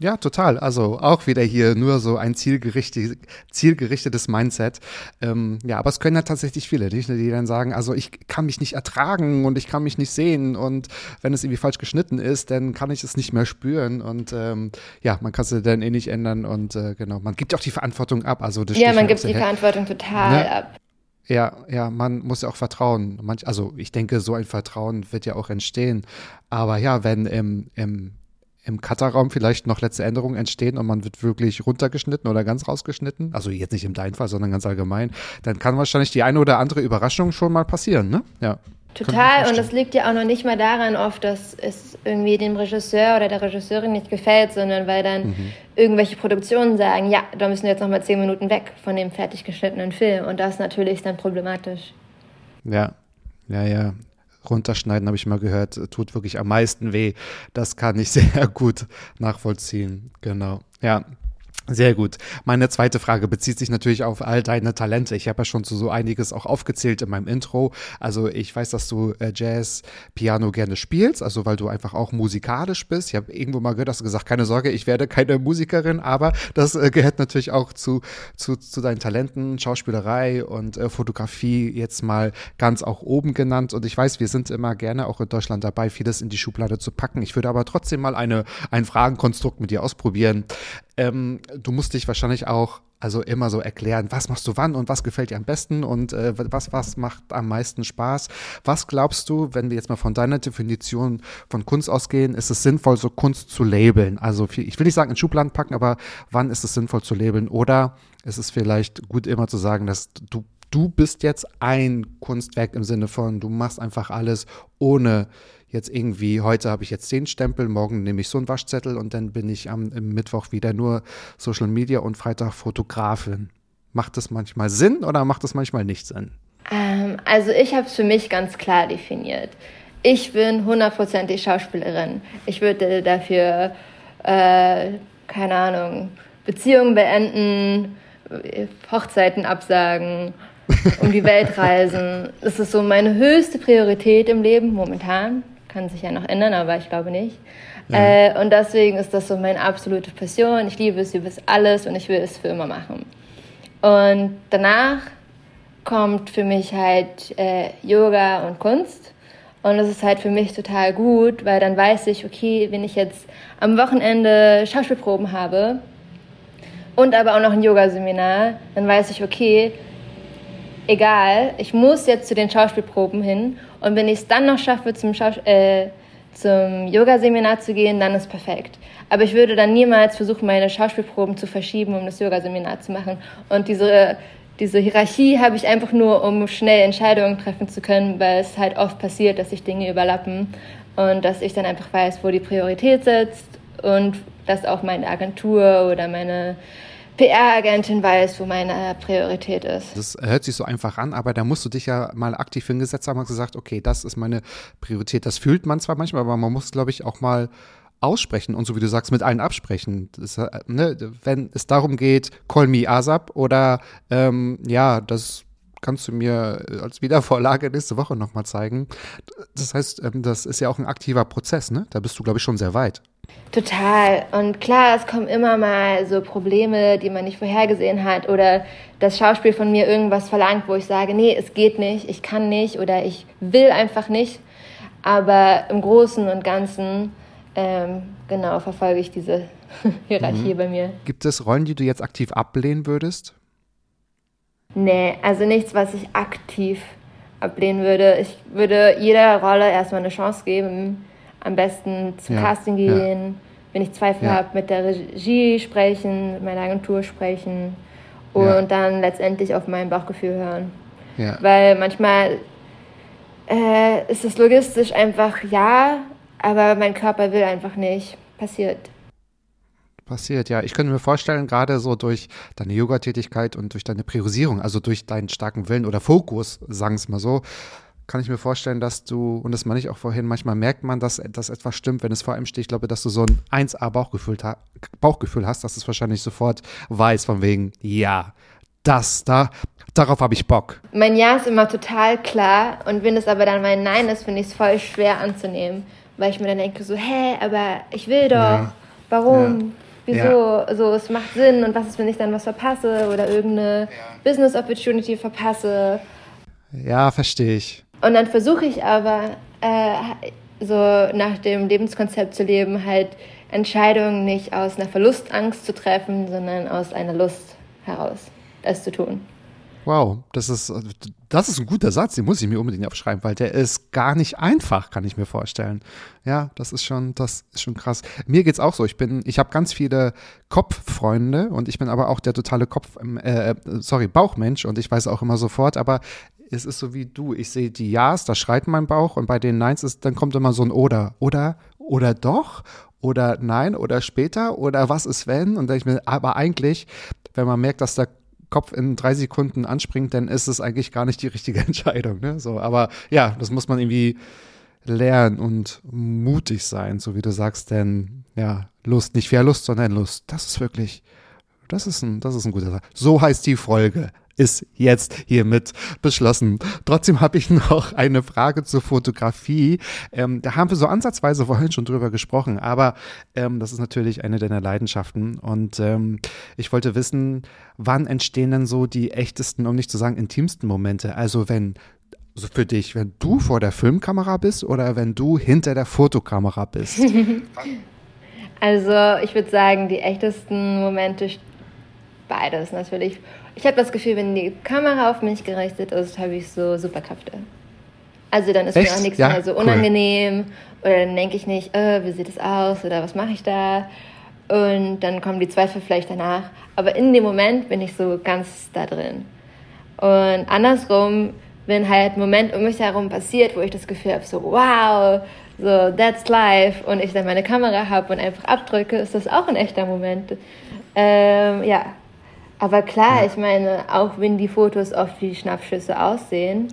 Ja, total. Also auch wieder hier nur so ein zielgerichtet, zielgerichtetes Mindset. Ähm, ja, aber es können ja tatsächlich viele, die, die, dann sagen, also ich kann mich nicht ertragen und ich kann mich nicht sehen und wenn es irgendwie falsch geschnitten ist, dann kann ich es nicht mehr spüren und ähm, ja, man kann es dann eh nicht ändern und äh, genau, man gibt auch die Verantwortung ab. Also das ja, man gibt die Verantwortung total ne? ab. Ja, ja, man muss ja auch vertrauen. Manch, also ich denke, so ein Vertrauen wird ja auch entstehen. Aber ja, wenn im, im im Cutterraum vielleicht noch letzte Änderungen entstehen und man wird wirklich runtergeschnitten oder ganz rausgeschnitten, also jetzt nicht im deinen Fall, sondern ganz allgemein, dann kann wahrscheinlich die eine oder andere Überraschung schon mal passieren, ne? Ja. Total, und das liegt ja auch noch nicht mal daran oft, dass es irgendwie dem Regisseur oder der Regisseurin nicht gefällt, sondern weil dann mhm. irgendwelche Produktionen sagen, ja, da müssen wir jetzt noch mal zehn Minuten weg von dem fertig geschnittenen Film. Und das natürlich ist dann problematisch. Ja, ja, ja runterschneiden, habe ich mal gehört, tut wirklich am meisten weh. Das kann ich sehr gut nachvollziehen. Genau. Ja, sehr gut. Meine zweite Frage bezieht sich natürlich auf all deine Talente. Ich habe ja schon so einiges auch aufgezählt in meinem Intro. Also ich weiß, dass du äh, Jazz, Piano gerne spielst, also weil du einfach auch musikalisch bist. Ich habe irgendwo mal gehört, hast du gesagt, keine Sorge, ich werde keine Musikerin, aber das äh, gehört natürlich auch zu, zu, zu deinen Talenten, Schauspielerei und äh, Fotografie jetzt mal ganz auch oben genannt. Und ich weiß, wir sind immer gerne auch in Deutschland dabei, vieles in die Schublade zu packen. Ich würde aber trotzdem mal eine, ein Fragenkonstrukt mit dir ausprobieren. Ähm, du musst dich wahrscheinlich auch also immer so erklären, was machst du wann und was gefällt dir am besten und äh, was, was macht am meisten Spaß. Was glaubst du, wenn wir jetzt mal von deiner Definition von Kunst ausgehen, ist es sinnvoll, so Kunst zu labeln? Also ich will nicht sagen in Schubladen packen, aber wann ist es sinnvoll zu labeln? Oder ist es vielleicht gut immer zu sagen, dass du du bist jetzt ein Kunstwerk im Sinne von, du machst einfach alles ohne jetzt irgendwie, heute habe ich jetzt den Stempel, morgen nehme ich so einen Waschzettel und dann bin ich am Mittwoch wieder nur Social Media und Freitag Fotografin. Macht das manchmal Sinn oder macht das manchmal nicht Sinn? Ähm, also ich habe es für mich ganz klar definiert. Ich bin hundertprozentig Schauspielerin. Ich würde dafür, äh, keine Ahnung, Beziehungen beenden, Hochzeiten absagen, um die Welt reisen. Das ist so meine höchste Priorität im Leben momentan kann sich ja noch ändern, aber ich glaube nicht. Ja. Äh, und deswegen ist das so meine absolute Passion. Ich liebe es, liebe es alles und ich will es für immer machen. Und danach kommt für mich halt äh, Yoga und Kunst. Und das ist halt für mich total gut, weil dann weiß ich, okay, wenn ich jetzt am Wochenende Schauspielproben habe und aber auch noch ein Yogaseminar, dann weiß ich, okay, egal, ich muss jetzt zu den Schauspielproben hin und wenn ich es dann noch schaffe, zum, äh, zum Yoga-Seminar zu gehen, dann ist perfekt. Aber ich würde dann niemals versuchen, meine Schauspielproben zu verschieben, um das Yoga-Seminar zu machen. Und diese, diese Hierarchie habe ich einfach nur, um schnell Entscheidungen treffen zu können, weil es halt oft passiert, dass sich Dinge überlappen und dass ich dann einfach weiß, wo die Priorität sitzt und dass auch meine Agentur oder meine PR-Agentin weiß, wo meine Priorität ist. Das hört sich so einfach an, aber da musst du dich ja mal aktiv hingesetzt haben und gesagt, okay, das ist meine Priorität. Das fühlt man zwar manchmal, aber man muss, glaube ich, auch mal aussprechen und so wie du sagst, mit allen absprechen. Das, äh, ne, wenn es darum geht, call me ASAP oder ähm, ja, das kannst du mir als Wiedervorlage nächste Woche nochmal zeigen. Das heißt, ähm, das ist ja auch ein aktiver Prozess, ne? Da bist du, glaube ich, schon sehr weit. Total. Und klar, es kommen immer mal so Probleme, die man nicht vorhergesehen hat oder das Schauspiel von mir irgendwas verlangt, wo ich sage, nee, es geht nicht, ich kann nicht oder ich will einfach nicht. Aber im Großen und Ganzen, ähm, genau, verfolge ich diese Hierarchie mhm. bei mir. Gibt es Rollen, die du jetzt aktiv ablehnen würdest? Nee, also nichts, was ich aktiv ablehnen würde. Ich würde jeder Rolle erstmal eine Chance geben am besten zum ja, Casting gehen, wenn ich Zweifel Ja. habe, mit der Regie sprechen, mit meiner Agentur sprechen und Ja. dann letztendlich auf mein Bauchgefühl hören. Ja. Weil manchmal äh, ist es logistisch einfach ja, aber mein Körper will einfach nicht. Passiert. Passiert, ja. Ich könnte mir vorstellen, gerade so durch deine Yoga-Tätigkeit und durch deine Priorisierung, also durch deinen starken Willen oder Fokus, sagen es mal so, kann ich mir vorstellen, dass du, und das meine ich auch vorhin, manchmal merkt man, dass, dass etwas stimmt, wenn es vor einem steht. Ich glaube, dass du so ein 1A-Bauchgefühl ha Bauchgefühl hast, dass es wahrscheinlich sofort weiß, von wegen, ja, das, da, darauf habe ich Bock. Mein Ja ist immer total klar und wenn es aber dann mein Nein ist, finde ich es voll schwer anzunehmen, weil ich mir dann denke so, hä, aber ich will doch, Ja. warum, wieso, so, es macht Sinn und was ist, wenn ich dann was verpasse oder irgendeine Business Opportunity verpasse Ja, verstehe ich. und dann versuche ich aber äh, so nach dem Lebenskonzept zu leben, halt Entscheidungen nicht aus einer Verlustangst zu treffen, sondern aus einer Lust heraus, es zu tun. Wow, das ist, das ist ein guter Satz, den muss ich mir unbedingt aufschreiben, weil der ist gar nicht einfach, kann ich mir vorstellen. Ja, das ist schon, das ist schon krass. Mir geht's auch so. Ich bin, ich habe ganz viele Kopffreunde und ich bin aber auch der totale Kopf, äh, sorry, Bauchmensch und ich weiß auch immer sofort, aber es ist so wie du. Ich sehe die Ja's, da schreit mein Bauch und bei den Neins ist, dann kommt immer so ein Oder, oder, oder doch, oder nein, oder später, oder was ist wenn? Und ich mir, aber eigentlich, wenn man merkt, dass der Kopf in drei Sekunden anspringt, dann ist es eigentlich gar nicht die richtige Entscheidung. Ne? So, aber ja, das muss man irgendwie lernen und mutig sein, so wie du sagst, denn ja, Lust, nicht Verlust, sondern Lust. Das ist wirklich, das ist ein, das ist ein guter Satz. So heißt die Folge. Ist jetzt hiermit beschlossen. Trotzdem habe ich noch eine Frage zur Fotografie. Ähm, da haben wir so ansatzweise vorhin schon drüber gesprochen, aber ähm, das ist natürlich eine deiner Leidenschaften. Und ähm, ich wollte wissen, wann entstehen denn so die echtesten, um nicht zu sagen intimsten Momente? Also wenn also für dich, wenn du vor der Filmkamera bist oder wenn du hinter der Fotokamera bist? Also ich würde sagen, die echtesten Momente, beides natürlich. Ich habe das Gefühl, wenn die Kamera auf mich gerichtet ist, habe ich so Superkräfte. Also dann ist Echt? mir auch nichts Ja, mehr so cool. unangenehm oder dann denke ich nicht, äh, wie sieht es aus oder was mache ich da? Und dann kommen die Zweifel vielleicht danach. Aber in dem Moment bin ich so ganz da drin. Und andersrum, wenn halt ein Moment um mich herum passiert, wo ich das Gefühl habe, so wow, so that's life und ich dann meine Kamera habe und einfach abdrücke, ist das auch ein echter Moment. Ähm, ja, aber klar, ich meine, auch wenn die Fotos oft wie Schnappschüsse aussehen,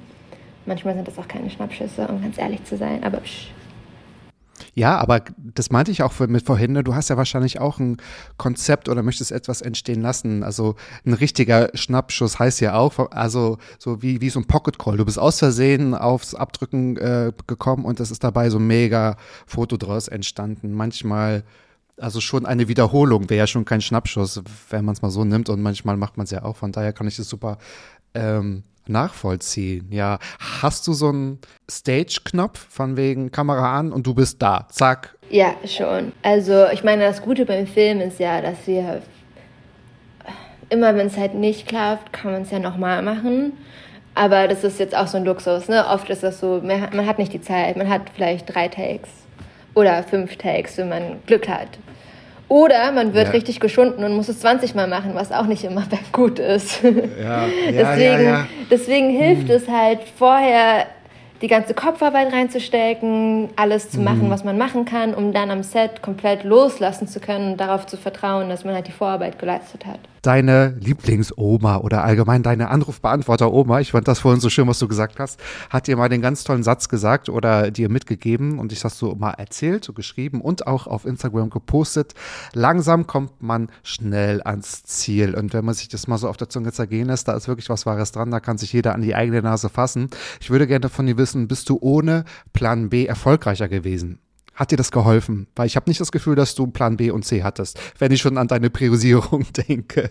manchmal sind das auch keine Schnappschüsse, um ganz ehrlich zu sein, aber psch. Ja, aber das meinte ich auch mit vorhin. ne? Du hast ja wahrscheinlich auch ein Konzept oder möchtest etwas entstehen lassen. Also ein richtiger Schnappschuss heißt ja auch, also so wie, wie so ein Pocket Call. Du bist aus Versehen aufs Abdrücken äh, gekommen und es ist dabei so ein mega Foto draus entstanden. Manchmal, also schon eine Wiederholung wäre ja schon kein Schnappschuss, wenn man es mal so nimmt. Und manchmal macht man es ja auch. Von daher kann ich das super ähm, nachvollziehen. Ja, hast du so einen Stage-Knopf von wegen Kamera an und du bist da, zack. Ja, schon. Also ich meine, das Gute beim Film ist ja, dass wir immer, wenn es halt nicht klappt, kann man es ja nochmal machen. Aber das ist jetzt auch so ein Luxus. Ne? Oft ist das so, man hat- man hat nicht die Zeit, man hat vielleicht drei Takes oder fünf Takes, wenn man Glück hat. Oder man wird Ja. richtig geschunden und muss es 20 Mal machen, was auch nicht immer gut ist. Ja, deswegen, deswegen hilft es halt vorher die ganze Kopfarbeit reinzustecken, alles zu machen, was man machen kann, um dann am Set komplett loslassen zu können und darauf zu vertrauen, dass man halt die Vorarbeit geleistet hat. Deine Lieblingsoma oder allgemein deine Anrufbeantworter-Oma, ich fand das vorhin so schön, was du gesagt hast, hat dir mal den ganz tollen Satz gesagt oder dir mitgegeben und ich hast du mal erzählt, so geschrieben und auch auf Instagram gepostet. Langsam kommt man schnell ans Ziel. Und wenn man sich das mal so auf der Zunge zergehen lässt, da ist wirklich was Wahres dran, da kann sich jeder an die eigene Nase fassen. Ich würde gerne von dir wissen, bist du ohne Plan B erfolgreicher gewesen? Hat dir das geholfen? Weil ich habe nicht das Gefühl, dass du Plan B und C hattest, wenn ich schon an deine Priorisierung denke.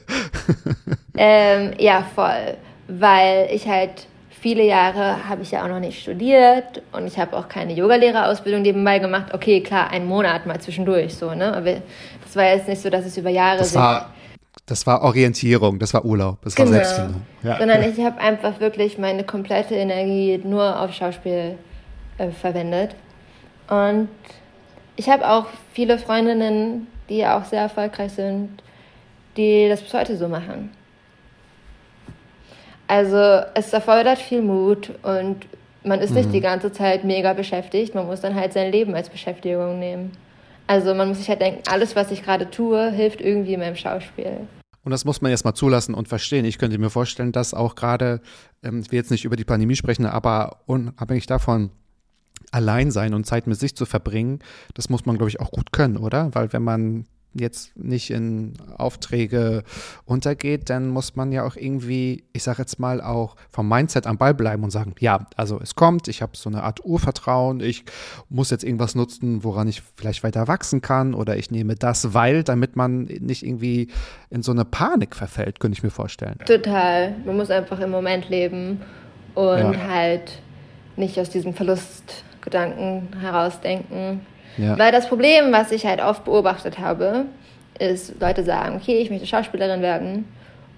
Ähm, ja, voll. Weil ich halt viele Jahre habe ich ja auch noch nicht studiert und ich habe auch keine Yogalehrerausbildung nebenbei gemacht. Okay, klar, einen Monat mal zwischendurch so, ne? Aber das war jetzt nicht so, dass es über Jahre Das war, das war Orientierung, das war Urlaub, das war Genau. Selbstfindung. Ja. Sondern ich habe einfach wirklich meine komplette Energie nur auf Schauspiel äh, verwendet. Und ich habe auch viele Freundinnen, die auch sehr erfolgreich sind, die das bis heute so machen. Also es erfordert viel Mut und man ist mhm. nicht die ganze Zeit mega beschäftigt. Man muss dann halt sein Leben als Beschäftigung nehmen. Also man muss sich halt denken, alles, was ich gerade tue, hilft irgendwie in meinem Schauspiel. Und das muss man jetzt mal zulassen und verstehen. Ich könnte mir vorstellen, dass auch gerade, ähm, ich will jetzt nicht über die Pandemie sprechen, aber unabhängig davon, allein sein und Zeit mit sich zu verbringen, das muss man, glaube ich, auch gut können, oder? Weil wenn man jetzt nicht in Aufträge untergeht, dann muss man ja auch irgendwie, ich sage jetzt mal, auch vom Mindset am Ball bleiben und sagen, ja, also es kommt, ich habe so eine Art Urvertrauen, ich muss jetzt irgendwas nutzen, woran ich vielleicht weiter wachsen kann oder ich nehme das, weil, damit man nicht irgendwie in so eine Panik verfällt, könnte ich mir vorstellen. Total. Man muss einfach im Moment leben und ja. halt nicht aus diesem Verlustgedanken herausdenken. Ja. Weil das Problem, was ich halt oft beobachtet habe, ist, Leute sagen, okay, ich möchte Schauspielerin werden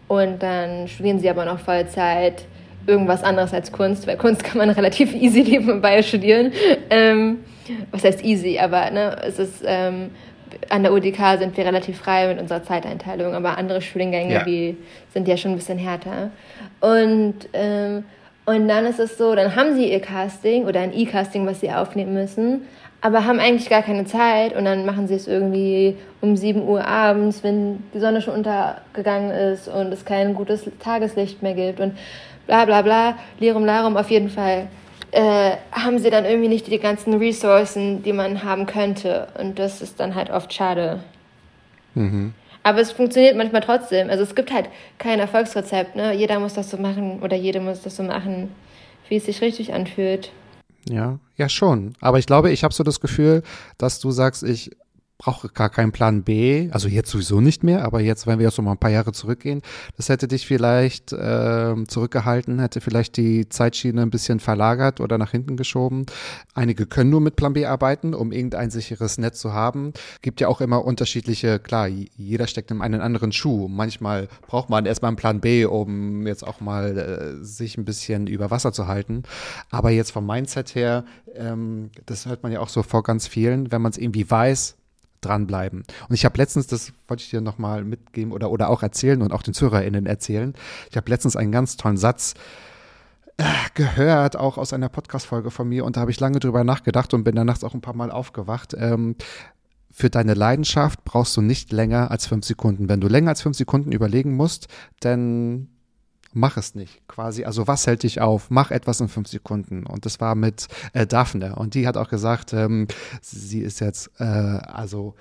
und dann studieren sie aber noch Vollzeit irgendwas anderes als Kunst, weil Kunst kann man relativ easy nebenbei studieren. Ähm, was heißt easy, aber ne, es ist ähm, an der UDK sind wir relativ frei mit unserer Zeiteinteilung, aber andere Studiengänge ja. wie, sind ja schon ein bisschen härter. Und, ähm, und dann ist es so, dann haben sie ihr Casting oder ein E-Casting, was sie aufnehmen müssen, aber haben eigentlich gar keine Zeit und dann machen sie es irgendwie um 7 Uhr abends, wenn die Sonne schon untergegangen ist und es kein gutes Tageslicht mehr gibt und bla bla bla, Lirum Larum auf jeden Fall. Äh, haben sie dann irgendwie nicht die ganzen Ressourcen, die man haben könnte. Und das ist dann halt oft schade. Mhm. Aber es funktioniert manchmal trotzdem. Also es gibt halt kein Erfolgsrezept. Ne? Jeder muss das so machen oder jede muss das so machen, wie es sich richtig anfühlt. Ja, ja schon. Aber ich glaube, ich habe so das Gefühl, dass du sagst, ich brauche gar keinen Plan B, also jetzt sowieso nicht mehr, aber jetzt, wenn wir jetzt noch mal ein paar Jahre zurückgehen, das hätte dich vielleicht äh, zurückgehalten, hätte vielleicht die Zeitschiene ein bisschen verlagert oder nach hinten geschoben. Einige können nur mit Plan B arbeiten, um irgendein sicheres Netz zu haben. Gibt ja auch immer unterschiedliche, klar, jeder steckt in einen anderen Schuh. Manchmal braucht man erstmal einen Plan B, um jetzt auch mal äh, sich ein bisschen über Wasser zu halten. Aber jetzt vom Mindset her, ähm, das hört man ja auch so vor ganz vielen, wenn man es irgendwie weiß, dranbleiben. Und ich habe letztens, das wollte ich dir nochmal mitgeben oder, oder auch erzählen und auch den ZuhörerInnen erzählen. Ich habe letztens einen ganz tollen Satz äh, gehört, auch aus einer Podcast-Folge von mir und da habe ich lange drüber nachgedacht und bin dann nachts auch ein paar Mal aufgewacht. Ähm, für deine Leidenschaft brauchst du nicht länger als fünf Sekunden. Wenn du länger als fünf Sekunden überlegen musst, dann mach es nicht. Quasi, also was hält dich auf? Mach etwas in fünf Sekunden. Und das war mit äh, Daphne. Und die hat auch gesagt, ähm, sie ist jetzt äh, also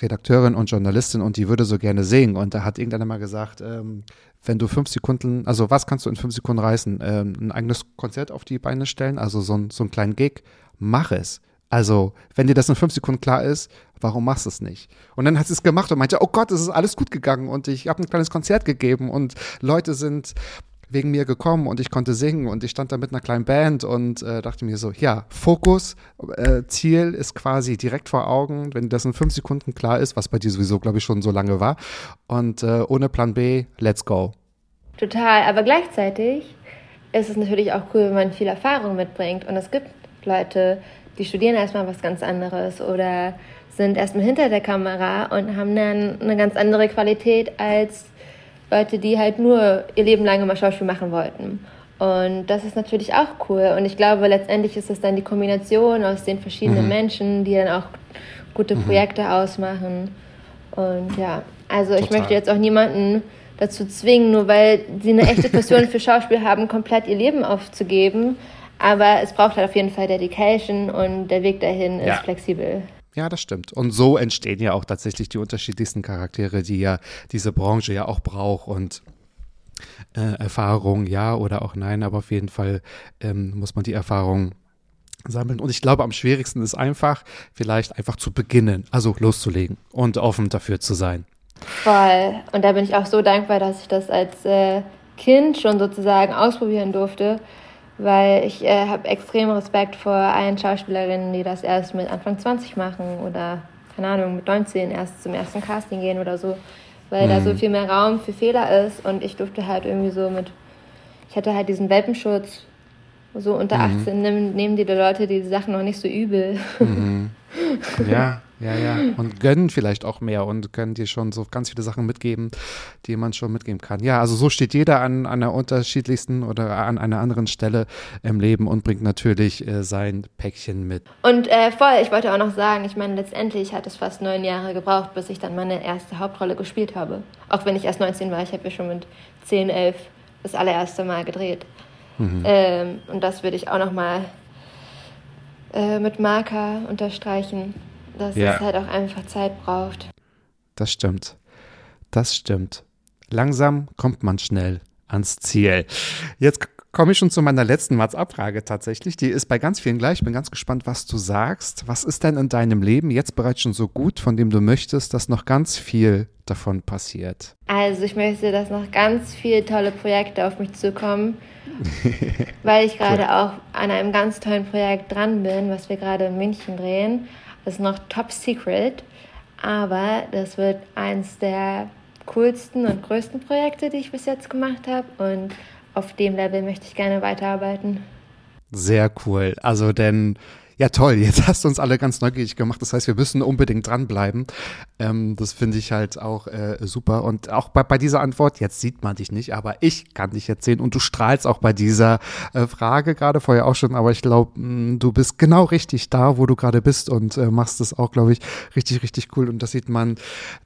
Redakteurin und Journalistin und die würde so gerne singen. Und da hat irgendeiner mal gesagt, ähm, wenn du fünf Sekunden, also was kannst du in fünf Sekunden reißen? Ähm, ein eigenes Konzert auf die Beine stellen, also so, so einen kleinen Gig? Mach es. Also, wenn dir das in fünf Sekunden klar ist, warum machst du es nicht? Und dann hat sie es gemacht und meinte, oh Gott, es ist alles gut gegangen und ich habe ein kleines Konzert gegeben und Leute sind wegen mir gekommen und ich konnte singen und ich stand da mit einer kleinen Band und äh, dachte mir so, ja, Fokus, äh, Ziel ist quasi direkt vor Augen, wenn das in fünf Sekunden klar ist, was bei dir sowieso, glaube ich, schon so lange war. Und äh, ohne Plan B, let's go. Total, aber gleichzeitig ist es natürlich auch cool, wenn man viel Erfahrung mitbringt und es gibt Leute, die studieren erstmal was ganz anderes oder sind erstmal hinter der Kamera und haben dann eine ganz andere Qualität als Leute, die halt nur ihr Leben lang immer Schauspiel machen wollten. Und das ist natürlich auch cool. Und ich glaube, letztendlich ist es dann die Kombination aus den verschiedenen mhm. Menschen, die dann auch gute mhm. Projekte ausmachen. Und ja, also Total. ich möchte jetzt auch niemanden dazu zwingen, nur weil sie eine echte Passion für Schauspiel haben, komplett ihr Leben aufzugeben. Aber es braucht halt auf jeden Fall Dedication und der Weg dahin ja. ist flexibel. Ja, das stimmt. Und so entstehen ja auch tatsächlich die unterschiedlichsten Charaktere, die ja diese Branche ja auch braucht und äh, Erfahrung, ja oder auch nein, aber auf jeden Fall ähm, muss man die Erfahrung sammeln. Und ich glaube, am schwierigsten ist einfach, vielleicht einfach zu beginnen, also loszulegen und offen dafür zu sein. Voll. Und da bin ich auch so dankbar, dass ich das als äh, Kind schon sozusagen ausprobieren durfte, weil ich äh, habe extrem Respekt vor allen Schauspielerinnen, die das erst mit Anfang 20 machen oder, keine Ahnung, mit 19 erst zum ersten Casting gehen oder so, weil mhm. da so viel mehr Raum für Fehler ist und ich durfte halt irgendwie so mit, ich hatte halt diesen Welpenschutz So unter 18 nehmen, nehmen die Leute die Sachen noch nicht so übel. Ja, ja, ja. Und gönnen vielleicht auch mehr und können dir schon so ganz viele Sachen mitgeben, die man schon mitgeben kann. Ja, also so steht jeder an, an einer unterschiedlichsten oder an einer anderen Stelle im Leben und bringt natürlich äh, sein Päckchen mit. Und äh, voll, ich wollte auch noch sagen, ich meine, letztendlich hat es fast neun Jahre gebraucht, bis ich dann meine erste Hauptrolle gespielt habe. Auch wenn ich erst 19 war, ich habe ja schon mit 10, 11 das allererste Mal gedreht. Ähm, und das würde ich auch noch mal äh, mit Marker unterstreichen, dass Ja. es halt auch einfach Zeit braucht. Das stimmt. Das stimmt. Langsam kommt man schnell ans Ziel. Jetzt k- komme ich schon zu meiner letzten Mats-Abfrage tatsächlich. Die ist bei ganz vielen gleich. Ich bin ganz gespannt, was du sagst. Was ist denn in deinem Leben jetzt bereits schon so gut, von dem du möchtest, dass noch ganz viel davon passiert? Also ich möchte, dass noch ganz viele tolle Projekte auf mich zukommen, weil ich gerade auch an einem ganz tollen Projekt dran bin, was wir gerade in München drehen. Das ist noch top secret, aber das wird eins der coolsten und größten Projekte, die ich bis jetzt gemacht habe und auf dem Level möchte ich gerne weiterarbeiten. Sehr cool. Also denn, ja toll, jetzt hast du uns alle ganz neugierig gemacht. Das heißt, wir müssen unbedingt dranbleiben. Ähm, das finde ich halt auch äh, super. Und auch bei, bei dieser Antwort, jetzt sieht man dich nicht, aber ich kann dich jetzt sehen und du strahlst auch bei dieser äh, Frage gerade vorher auch schon. Aber ich glaube, du bist genau richtig da, wo du gerade bist und äh, machst es auch, glaube ich, richtig, richtig cool. Und das sieht man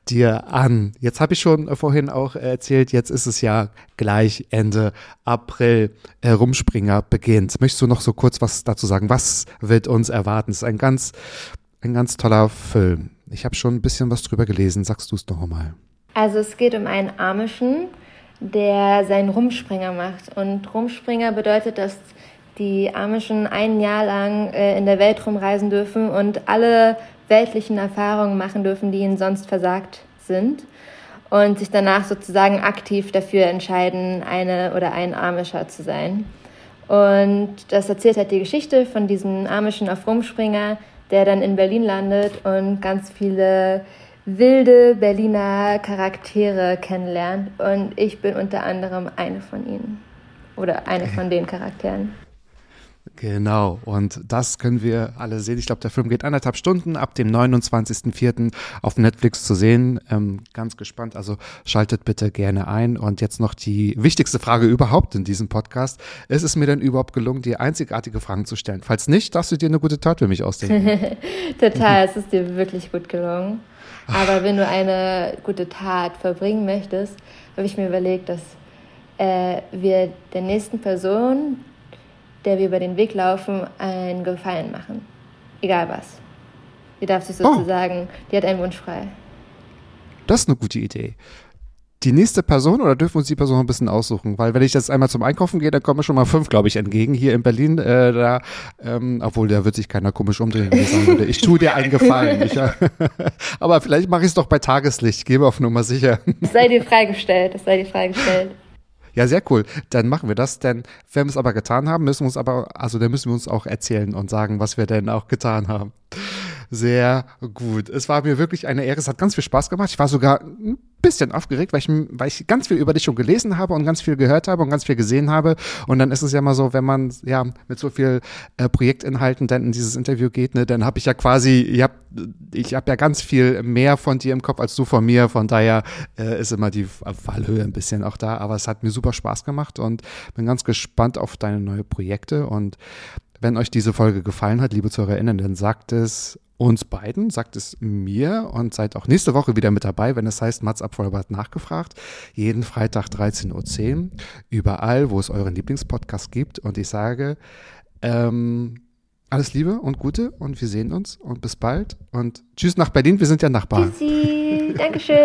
dir an. Jetzt habe ich schon vorhin auch erzählt, jetzt ist es ja gleich Ende April. Äh, Rumspringer beginnt. Möchtest du noch so kurz was dazu sagen? Was wird uns erwarten? Es ist ein ganz, ein ganz toller Film. Ich habe schon ein bisschen was drüber gelesen. Sagst du es doch mal. Also es geht um einen Amischen, der seinen Rumspringer macht. Und Rumspringer bedeutet, dass die Amischen ein Jahr lang äh, in der Welt rumreisen dürfen und alle weltlichen Erfahrungen machen dürfen, die ihnen sonst versagt sind. Und sich danach sozusagen aktiv dafür entscheiden, eine oder ein Amischer zu sein. Und das erzählt halt die Geschichte von diesem Amischen auf Rumspringer, der dann in Berlin landet und ganz viele wilde Berliner Charaktere kennenlernt. Und ich bin unter anderem eine von ihnen. Oder eine von den Charakteren. Genau, und das können wir alle sehen. Ich glaube, der Film geht anderthalb Stunden, ab dem 29.04. auf Netflix zu sehen. Ähm, ganz gespannt, also schaltet bitte gerne ein. Und jetzt noch die wichtigste Frage überhaupt in diesem Podcast. Ist es mir denn überhaupt gelungen, dir einzigartige Fragen zu stellen? Falls nicht, darfst du dir eine gute Tat für mich ausdenken. Total, es ist dir wirklich gut gelungen. Aber wenn du eine gute Tat verbringen möchtest, habe ich mir überlegt, dass äh, wir der nächsten Person, der wir über den Weg laufen, einen Gefallen machen. Egal was. Die darf sich sozusagen, die hat einen Wunsch frei. Das ist eine gute Idee. Die nächste Person oder dürfen wir uns die Person ein bisschen aussuchen? Weil wenn ich jetzt einmal zum Einkaufen gehe, dann kommen mir schon mal fünf, glaube ich, entgegen hier in Berlin. Äh, da, ähm, obwohl, da wird sich keiner komisch umdrehen, wenn ich sagen würde, ich tue dir einen Gefallen. Ich, aber vielleicht mache ich es doch bei Tageslicht, ich gebe auf Nummer sicher. Es sei dir freigestellt, es sei dir freigestellt. Ja, sehr cool. Dann machen wir das. Denn wenn wir es aber getan haben, müssen wir uns aber, also dann müssen wir uns auch erzählen und sagen, was wir denn auch getan haben. Sehr gut. Es war mir wirklich eine Ehre. Es hat ganz viel Spaß gemacht. Ich war sogar ein bisschen aufgeregt, weil ich, weil ich ganz viel über dich schon gelesen habe und ganz viel gehört habe und ganz viel gesehen habe. Und dann ist es ja mal so, wenn man ja mit so viel äh, Projektinhalten dann in dieses Interview geht, ne, dann habe ich ja quasi, ich habe ich hab ja ganz viel mehr von dir im Kopf als du von mir. Von daher äh, ist immer die Fallhöhe ein bisschen auch da. Aber es hat mir super Spaß gemacht und bin ganz gespannt auf deine neue Projekte. Und wenn euch diese Folge gefallen hat, liebe ZuhörerInnen, dann sagt es uns beiden, sagt es mir und seid auch nächste Woche wieder mit dabei, wenn es heißt Mats Abvollbart nachgefragt. Jeden Freitag 13.10 Uhr, überall, wo es euren Lieblingspodcast gibt. Und ich sage, ähm, alles Liebe und Gute und wir sehen uns und bis bald und tschüss nach Berlin, wir sind ja Nachbarn. Tschüssi, Dankeschön.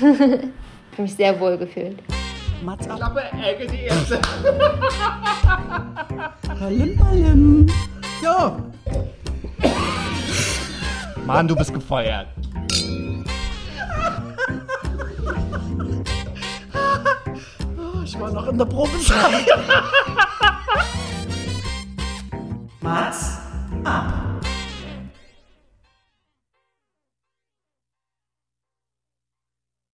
ich habe mich sehr wohl gefühlt. Mats ab. Ballim, ballim. Ja. Mann, du bist gefeuert. Ich war noch in der Probezeit. Mats ab.